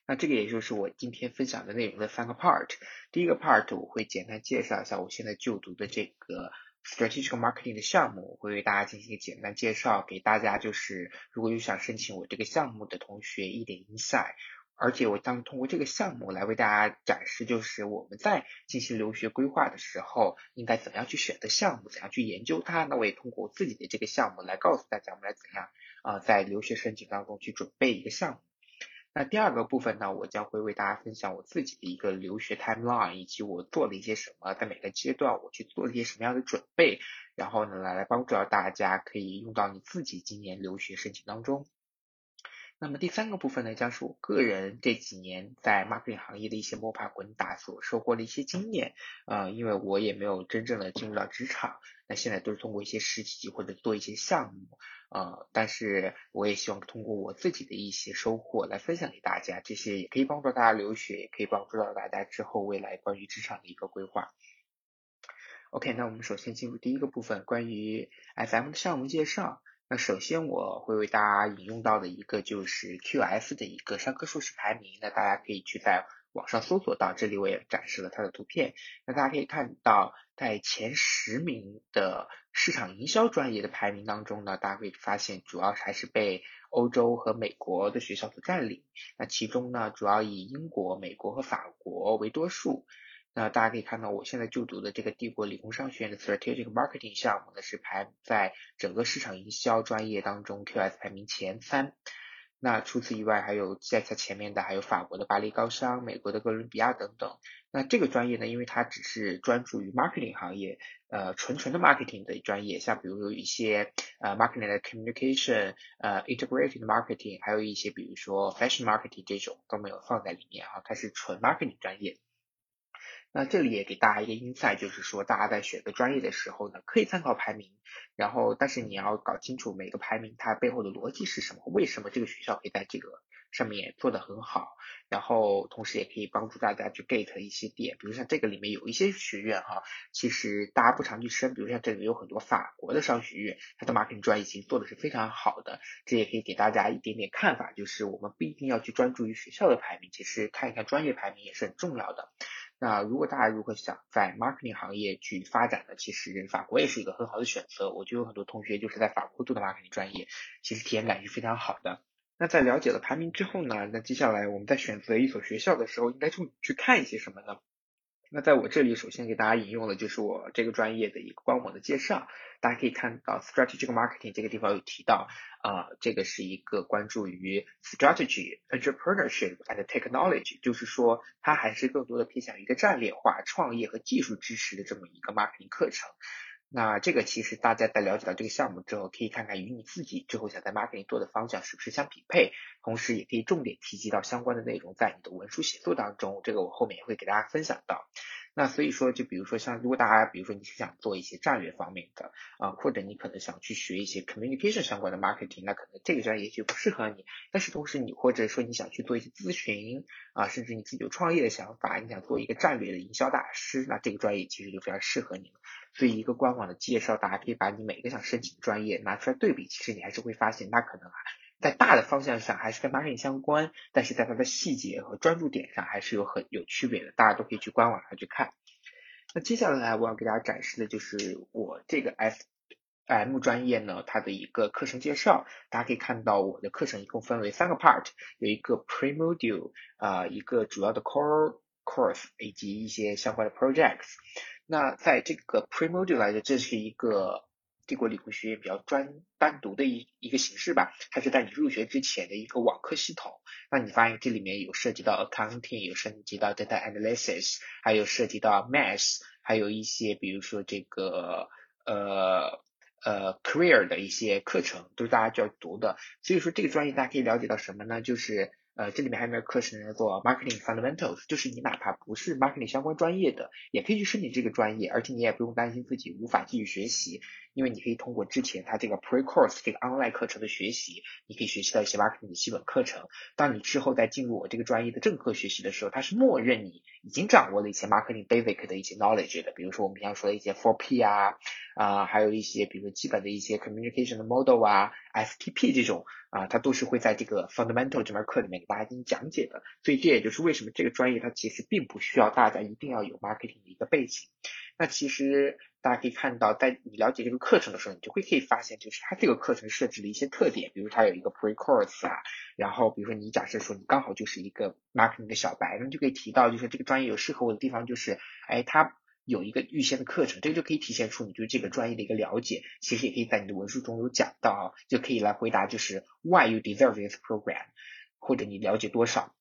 那这个也就是我今天分享的内容的三个 part。第一个 part 我会简单介绍一下我现在就读的这个。Strategic marketing 的项目，我会为大家进行一个简单介绍，给大家就是如果有想申请我这个项目的同学一点 insight，而且我将通过这个项目来为大家展示，就是我们在进行留学规划的时候，应该怎么样去选择项目，怎样去研究它。那我也通过我自己的这个项目来告诉大家，我们来怎样啊在留学申请当中去准备一个项目。那第二个部分呢，我将会为大家分享我自己的一个留学 timeline，以及我做了一些什么，在每个阶段我去做了一些什么样的准备，然后呢，来来帮助到大家可以用到你自己今年留学申请当中。那么第三个部分呢，将是我个人这几年在 marketing 行业的一些摸爬滚打所收获的一些经验。呃，因为我也没有真正的进入到职场，那现在都是通过一些实习或者做一些项目。呃，但是我也希望通过我自己的一些收获来分享给大家，这些也可以帮助大家留学，也可以帮助到大家之后未来关于职场的一个规划。OK，那我们首先进入第一个部分，关于 FM 的项目介绍。那首先我会为大家引用到的一个就是 QS 的一个商科硕士排名，那大家可以去在网上搜索到，这里我也展示了它的图片。那大家可以看到，在前十名的市场营销专业的排名当中呢，大家会发现主要还是被欧洲和美国的学校所占领。那其中呢，主要以英国、美国和法国为多数。那大家可以看到，我现在就读的这个帝国理工商学院的 Strategic Marketing 项目呢，是排在整个市场营销专业当中 QS 排名前三。那除此以外，还有在它前面的还有法国的巴黎高商、美国的哥伦比亚等等。那这个专业呢，因为它只是专注于 marketing 行业，呃，纯纯的 marketing 的专业，像比如有一些呃 marketing 的 communication，呃，integrated marketing，还有一些比如说 fashion marketing 这种都没有放在里面哈，它是纯 marketing 专业。那这里也给大家一个 insight，就是说大家在选择专业的时候呢，可以参考排名，然后但是你要搞清楚每个排名它背后的逻辑是什么，为什么这个学校可以在这个上面做得很好，然后同时也可以帮助大家去 get 一些点，比如像这个里面有一些学院哈，其实大家不常去申，比如像这里有很多法国的商学院，它的 marketing 专业已经做的是非常好的，这也可以给大家一点点看法，就是我们不一定要去专注于学校的排名，其实看一看专业排名也是很重要的。那如果大家如果想在 marketing 行业去发展的，其实法国也是一个很好的选择。我就有很多同学就是在法国读的 marketing 专业，其实体验感是非常好的。那在了解了排名之后呢，那接下来我们在选择一所学校的时候，应该去去看一些什么呢？那在我这里，首先给大家引用的就是我这个专业的一个官网的介绍。大家可以看到，strategic marketing 这个地方有提到，啊，这个是一个关注于 strategy、entrepreneurship and technology，就是说它还是更多的偏向于一个战略化、创业和技术支持的这么一个 marketing 课程。那这个其实大家在了解到这个项目之后，可以看看与你自己之后想在 marketing 做的方向是不是相匹配，同时也可以重点提及到相关的内容在你的文书写作当中，这个我后面也会给大家分享到。那所以说，就比如说像如果大家比如说你是想做一些战略方面的啊，或者你可能想去学一些 communication 相关的 marketing，那可能这个专业也许不适合你。但是同时你或者说你想去做一些咨询啊，甚至你自己有创业的想法，你想做一个战略的营销大师，那这个专业其实就非常适合你了。所以一个官网的介绍，大家可以把你每个想申请的专业拿出来对比，其实你还是会发现，那可能啊。在大的方向上还是跟 marketing 相关，但是在它的细节和专注点上还是有很有区别的，大家都可以去官网上去看。那接下来我要给大家展示的就是我这个 S M 专业呢，它的一个课程介绍，大家可以看到我的课程一共分为三个 part，有一个 pre-module 啊，一个主要的 core course 以及一些相关的 projects。那在这个 pre-module 来说，这是一个帝国理工学院比较专单独的一一个形式吧，它是在你入学之前的一个网课系统。那你发现这里面有涉及到 accounting，有涉及到 data analysis，还有涉及到 math，还有一些比如说这个呃呃 career 的一些课程，都是大家就要读的。所以说这个专业大家可以了解到什么呢？就是呃，这里面还有没有课程叫做 Marketing Fundamentals，就是你哪怕不是 Marketing 相关专业的，也可以去申请这个专业，而且你也不用担心自己无法继续学习，因为你可以通过之前它这个 Pre-course 这个 online 课程的学习，你可以学习到一些 Marketing 的基本课程。当你之后再进入我这个专业的正课学习的时候，它是默认你已经掌握了一些 Marketing basic 的一些 knowledge 的，比如说我们平常说的一些 4P 啊，啊，还有一些比如说基本的一些 Communication 的 model 啊，STP 这种啊，它都是会在这个 Fundamental 这门课里面给大家进行讲解的。所以这也就是为什么这个专业它其实并不需要大家一定要有 Marketing 的一个背景。那其实大家可以看到，在你了解这个课程的时候，你就会可以发现，就是它这个课程设置的一些特点，比如它有一个 pre-course 啊，然后比如说你假设说你刚好就是一个 marketing 的小白，那就可以提到，就是这个专业有适合我的地方，就是哎，它有一个预先的课程，这个就可以体现出你对这个专业的一个了解。其实也可以在你的文书中有讲到，就可以来回答，就是 why you deserve this program，或者你了解多少。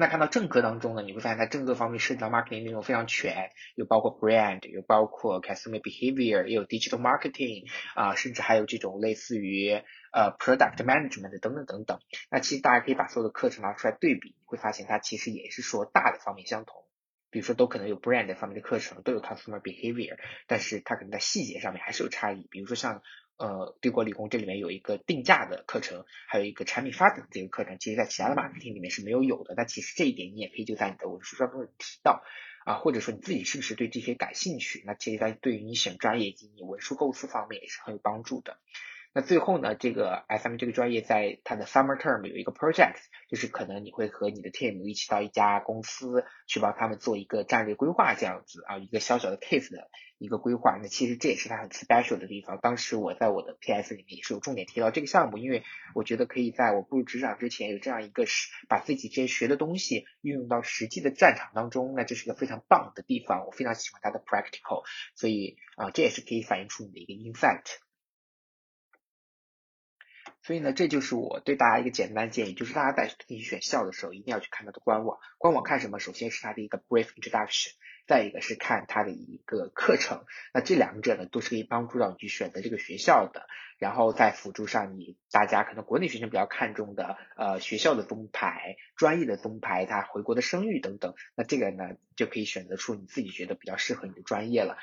那看到正课当中呢，你会发现它正课方面涉及到 marketing 内容非常全，有包括 brand，有包括 customer behavior，也有 digital marketing，啊，甚至还有这种类似于呃 product management 等等等等。那其实大家可以把所有的课程拿出来对比，你会发现它其实也是说大的方面相同，比如说都可能有 brand 方面的课程，都有 customer behavior，但是它可能在细节上面还是有差异，比如说像。呃，帝国理工这里面有一个定价的课程，还有一个产品发展的这个课程，其实在其他的 marketing 里面是没有有的。但其实这一点你也可以就在你的文书当中提到啊，或者说你自己是不是对这些感兴趣？那其实在对于你选专业以及你文书构思方面也是很有帮助的。那最后呢，这个 SM 这个专业在它的 summer term 有一个 project，就是可能你会和你的 team 一起到一家公司去帮他们做一个战略规划这样子啊，一个小小的 case 的一个规划。那其实这也是它很 special 的地方。当时我在我的 PS 里面也是有重点提到这个项目，因为我觉得可以在我步入职场之前有这样一个实，把自己这些学的东西运用到实际的战场当中，那这是一个非常棒的地方。我非常喜欢它的 practical，所以啊，这也是可以反映出你的一个 insight。所以呢，这就是我对大家一个简单建议，就是大家在进行选校的时候，一定要去看它的官网。官网看什么？首先是它的一个 brief introduction，再一个是看它的一个课程。那这两者呢，都是可以帮助到你去选择这个学校的。然后再辅助上你大家可能国内学生比较看重的呃学校的宗牌、专业的宗牌，它回国的声誉等等。那这个呢，就可以选择出你自己觉得比较适合你的专业了。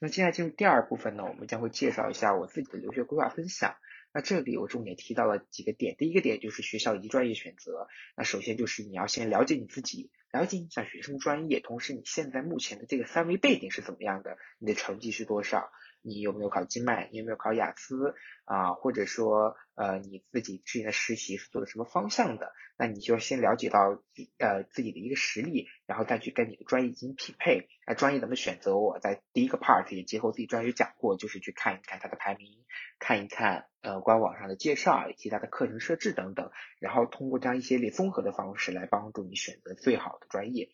那接下来进入第二部分呢，我们将会介绍一下我自己的留学规划分享。那这里我重点提到了几个点，第一个点就是学校以及专业选择。那首先就是你要先了解你自己，了解你想学生专业，同时你现在目前的这个三维背景是怎么样的，你的成绩是多少，你有没有考金麦，你有没有考雅思啊，或者说呃你自己之前的实习是做的什么方向的，那你就先了解到呃自己的一个实力，然后再去跟你的专业进行匹配。那专业怎么选择？我在第一个 part 也结合自己专业讲过，就是去看一看它的排名。看一看呃官网上的介绍以及它的课程设置等等，然后通过这样一系列综合的方式来帮助你选择最好的专业。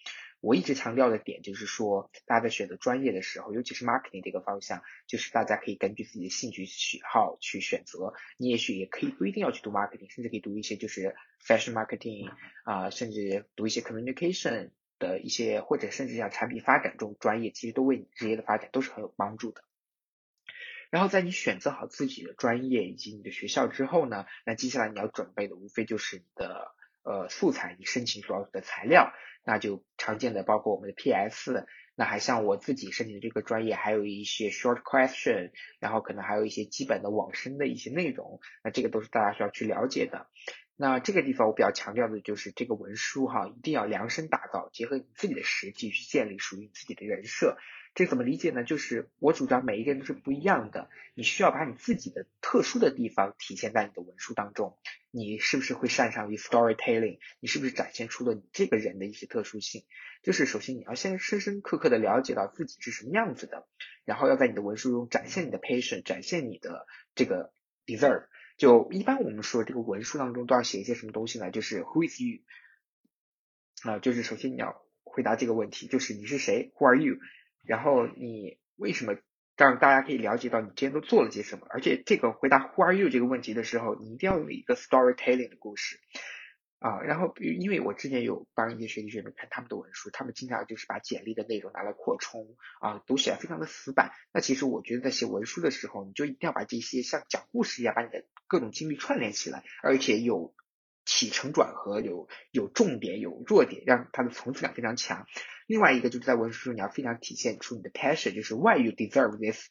我一直强调的点就是说，大家在选择专业的时候，尤其是 marketing 这个方向，就是大家可以根据自己的兴趣喜好去选择。你也许也可以不一定要去读 marketing，甚至可以读一些就是 fashion marketing 啊，甚至读一些 communication 的一些，或者甚至像产品发展这种专业，其实都为你职业的发展都是很有帮助的。然后在你选择好自己的专业以及你的学校之后呢，那接下来你要准备的无非就是你的呃素材，你申请所要的材料，那就常见的包括我们的 PS，那还像我自己申请的这个专业，还有一些 short question，然后可能还有一些基本的网申的一些内容，那这个都是大家需要去了解的。那这个地方我比较强调的就是这个文书哈，一定要量身打造，结合你自己的实际去建立属于你自己的人设。这怎么理解呢？就是我主张每一个人都是不一样的，你需要把你自己的特殊的地方体现在你的文书当中。你是不是会擅长于 storytelling？你是不是展现出了你这个人的一些特殊性？就是首先你要先深深刻刻的了解到自己是什么样子的，然后要在你的文书中展现你的 passion，展现你的这个 deserve。就一般我们说这个文书当中都要写一些什么东西呢？就是 who is you？啊，就是首先你要回答这个问题，就是你是谁？Who are you？然后你为什么让大家可以了解到你之前都做了些什么？而且这个回答 Who are you 这个问题的时候，你一定要有一个 storytelling 的故事啊。然后，因为我之前有帮一些学弟学妹看他们的文书，他们经常就是把简历的内容拿来扩充啊，读起来非常的死板。那其实我觉得在写文书的时候，你就一定要把这些像讲故事一样，把你的各种经历串联起来，而且有起承转合，有有重点，有弱点，让它的层次感非常强。另外一个就是在文书中你要非常体现出你的 passion，就是 why you deserve this，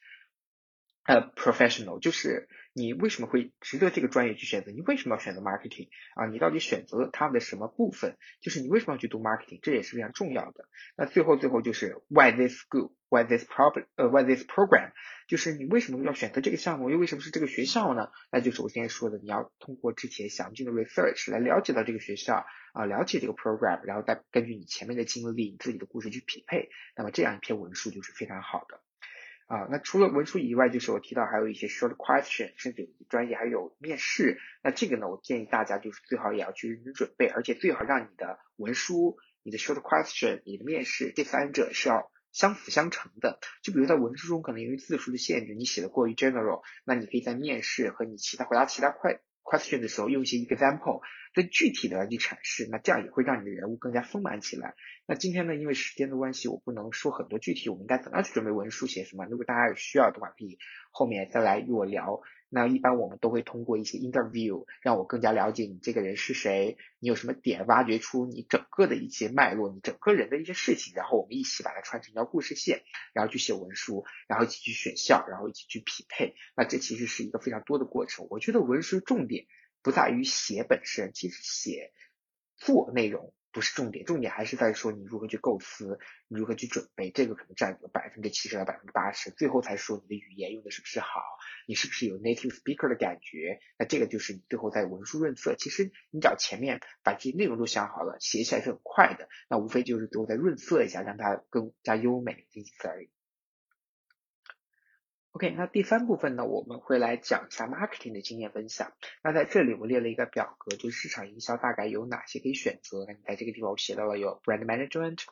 呃，professional，就是你为什么会值得这个专业去选择？你为什么要选择 marketing 啊？你到底选择它的什么部分？就是你为什么要去读 marketing？这也是非常重要的。那最后最后就是 why this school，why this problem，呃，why this program？就是你为什么要选择这个项目？又为什么是这个学校呢？那就是我现在说的，你要通过之前详尽的 research 来了解到这个学校。啊，了解这个 program，然后再根据你前面的经历、你自己的故事去匹配，那么这样一篇文书就是非常好的。啊，那除了文书以外，就是我提到还有一些 short question，甚至专业还有面试。那这个呢，我建议大家就是最好也要去认真准备，而且最好让你的文书、你的 short question、你的面试这三者是要相辅相成的。就比如在文书中可能由于字数的限制，你写的过于 general，那你可以在面试和你其他回答其他快。Question 的时候用一些 example，更具体的去阐释，那这样也会让你的人物更加丰满起来。那今天呢，因为时间的关系，我不能说很多具体我们应该怎么样去准备文书写什么。如果大家有需要的话，可以后面再来与我聊。那一般我们都会通过一些 interview，让我更加了解你这个人是谁，你有什么点，挖掘出你整个的一些脉络，你整个人的一些事情，然后我们一起把它串成一条故事线，然后去写文书，然后一起去选校，然后一起去匹配。那这其实是一个非常多的过程。我觉得文书重点不在于写本身，其实写做内容。不是重点，重点还是在说你如何去构思，你如何去准备，这个可能占百分之七十到百分之八十，最后才说你的语言用的是不是好，你是不是有 native speaker 的感觉，那这个就是你最后在文书润色。其实你只要前面把这些内容都想好了，写起来是很快的，那无非就是最后再润色一下，让它更加优美，仅此而已。OK，那第三部分呢，我们会来讲一下 marketing 的经验分享。那在这里我列了一个表格，就是市场营销大概有哪些可以选择。那你在这个地方我写到了有 brand management，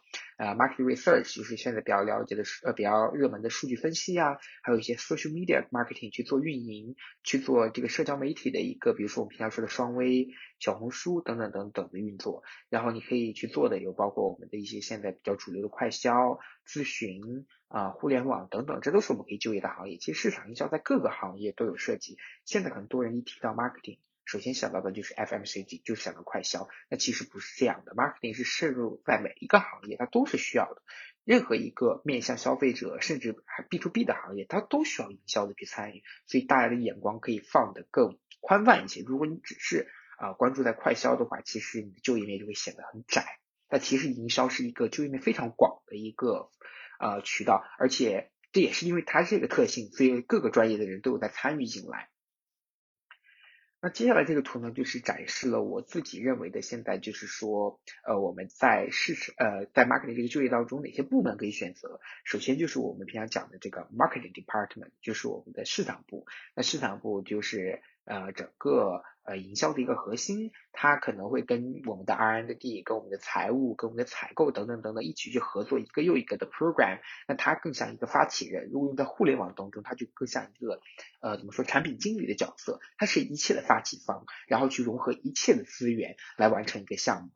呃，market research，就是现在比较了解的呃比较热门的数据分析啊，还有一些 social media marketing 去做运营，去做这个社交媒体的一个，比如说我们平常说的双微、小红书等等等等的运作。然后你可以去做的有包括我们的一些现在比较主流的快销、咨询。啊，互联网等等，这都是我们可以就业的行业。其实市场营销在各个行业都有涉及。现在很多人一提到 marketing，首先想到的就是 FMCG，就是想到快销。那其实不是这样的，marketing 是渗入在每一个行业，它都是需要的。任何一个面向消费者，甚至还 B to B 的行业，它都需要营销的去参与。所以大家的眼光可以放得更宽泛一些。如果你只是啊关注在快销的话，其实你的就业面就会显得很窄。那其实营销是一个就业面非常广的一个。呃，渠道，而且这也是因为它这个特性，所以各个专业的人都有在参与进来。那接下来这个图呢，就是展示了我自己认为的，现在就是说，呃，我们在市场，呃，在 marketing 这个就业当中，哪些部门可以选择？首先就是我们平常讲的这个 marketing department，就是我们的市场部。那市场部就是呃，整个。呃，营销的一个核心，它可能会跟我们的 R&D、跟我们的财务、跟我们的采购等等等等一起去合作一个又一个的 program。那它更像一个发起人，如果用在互联网当中，它就更像一个呃怎么说产品经理的角色，它是一切的发起方，然后去融合一切的资源来完成一个项目。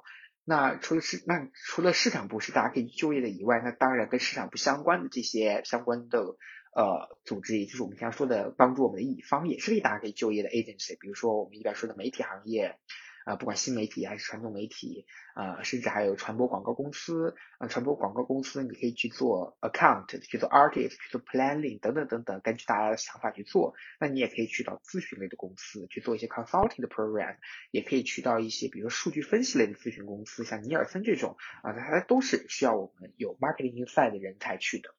那除了市那除了市场部是大家可以就业的以外，那当然跟市场部相关的这些相关的。呃，组织也就是我们经常说的帮助我们的乙方，也是可以大家可以就业的 agency。比如说我们一般说的媒体行业，啊，不管新媒体还是传统媒体，啊，甚至还有传播广告公司，啊，传播广告公司你可以去做 account，去做 artist，去做 planning 等等等等，根据大家的想法去做。那你也可以去到咨询类的公司去做一些 consulting 的 program，也可以去到一些比如说数据分析类的咨询公司，像尼尔森这种，啊，它都是需要我们有 marketing inside 的人才去的。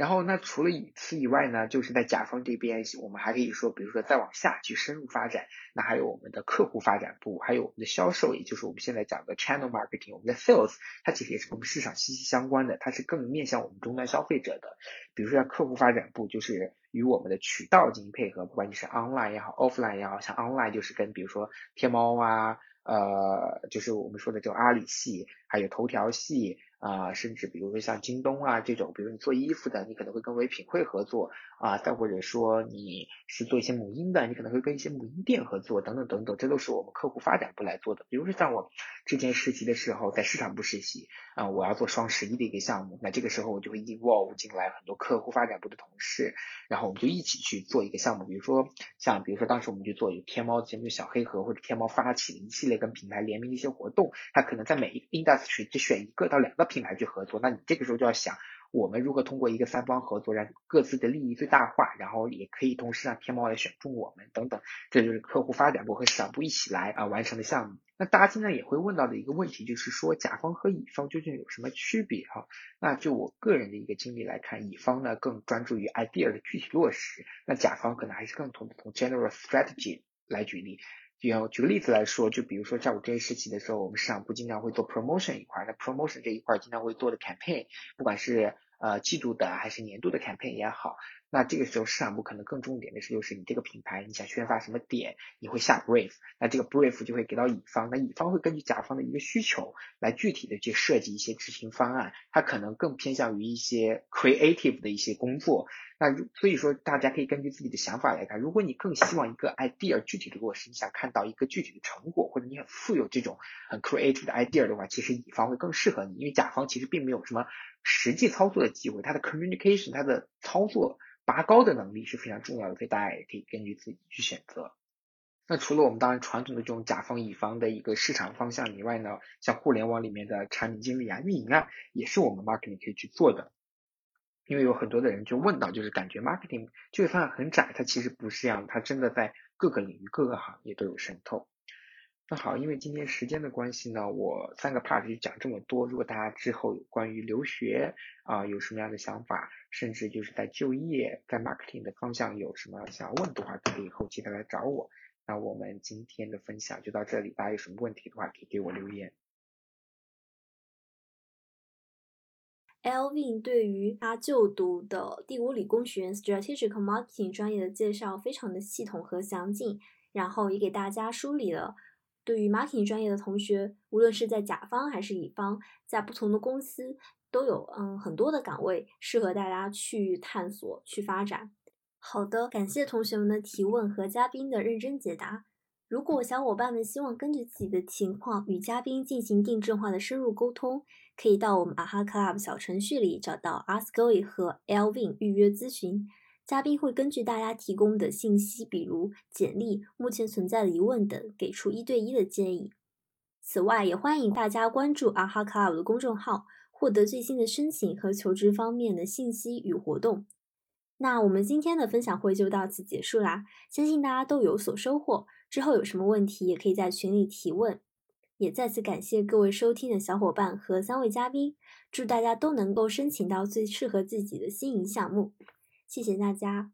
然后那除了以此以外呢，就是在甲方这边，我们还可以说，比如说再往下去深入发展，那还有我们的客户发展部，还有我们的销售，也就是我们现在讲的 channel marketing，我们的 sales，它其实也是跟市场息息相关的，它是更面向我们终端消费者的。比如说像客户发展部，就是与我们的渠道进行配合，不管你是 online 也好，offline 也好，像 online 就是跟比如说天猫啊，呃，就是我们说的这种阿里系，还有头条系。啊，甚至比如说像京东啊这种，比如你做衣服的，你可能会跟唯品会合作啊，再或者说你是做一些母婴的，你可能会跟一些母婴店合作，等等等等，这都是我们客户发展部来做的。比如说像我之前实习的时候，在市场部实习啊，我要做双十一的一个项目，那这个时候我就会 involve 进来很多客户发展部的同事，然后我们就一起去做一个项目。比如说像比如说当时我们就做有天猫节目小黑盒或者天猫发起的一系列跟品牌联名的一些活动，它可能在每一个 industry 只选一个到两个。品牌去合作，那你这个时候就要想，我们如何通过一个三方合作，让各自的利益最大化，然后也可以同时让天猫来选中我们等等，这就是客户发展部和市场部一起来啊完成的项目。那大家经常也会问到的一个问题，就是说甲方和乙方究竟有什么区别哈？那就我个人的一个经历来看，乙方呢更专注于 idea 的具体落实，那甲方可能还是更从从 general strategy 来举例。举举个例子来说，就比如说在我这一实习的时候，我们市场部经常会做 promotion 一块，那 promotion 这一块经常会做的 campaign，不管是呃季度的还是年度的 campaign 也好。那这个时候市场部可能更重点的是，就是你这个品牌你想宣发什么点，你会下 brief，那这个 brief 就会给到乙方，那乙方会根据甲方的一个需求来具体的去设计一些执行方案，它可能更偏向于一些 creative 的一些工作。那所以说大家可以根据自己的想法来看，如果你更希望一个 idea 具体的落实，你想看到一个具体的成果，或者你很富有这种很 creative 的 idea 的话，其实乙方会更适合你，因为甲方其实并没有什么实际操作的机会，他的 communication，他的操作。拔高的能力是非常重要的，所以大家也可以根据自己去选择。那除了我们当然传统的这种甲方乙方的一个市场方向以外呢，像互联网里面的产品经理啊、运营啊，也是我们 marketing 可以去做的。因为有很多的人就问到，就是感觉 marketing 这个方向很窄，它其实不是这样，它真的在各个领域、各个行业都有渗透。那好，因为今天时间的关系呢，我三个 part 就讲这么多。如果大家之后关于留学啊有什么样的想法，甚至就是在就业、在 marketing 的方向有什么想要问的话，可以后期再来找我。那我们今天的分享就到这里，大家有什么问题的话，可以给我留言。Elvin 对于他就读的第五理工学院 Strategic Marketing 专业的介绍非常的系统和详尽，然后也给大家梳理了。对于 marketing 专业的同学，无论是在甲方还是乙方，在不同的公司都有嗯很多的岗位适合大家去探索、去发展。好的，感谢同学们的提问和嘉宾的认真解答。如果小伙伴们希望根据自己的情况与嘉宾进行定制化的深入沟通，可以到我们 AHA Club 小程序里找到 Askoi 和 Elvin 预约咨询。嘉宾会根据大家提供的信息，比如简历、目前存在的疑问等，给出一对一的建议。此外，也欢迎大家关注 AHA Club 的公众号，获得最新的申请和求职方面的信息与活动。那我们今天的分享会就到此结束啦，相信大家都有所收获。之后有什么问题，也可以在群里提问。也再次感谢各位收听的小伙伴和三位嘉宾，祝大家都能够申请到最适合自己的心仪项目。谢谢大家。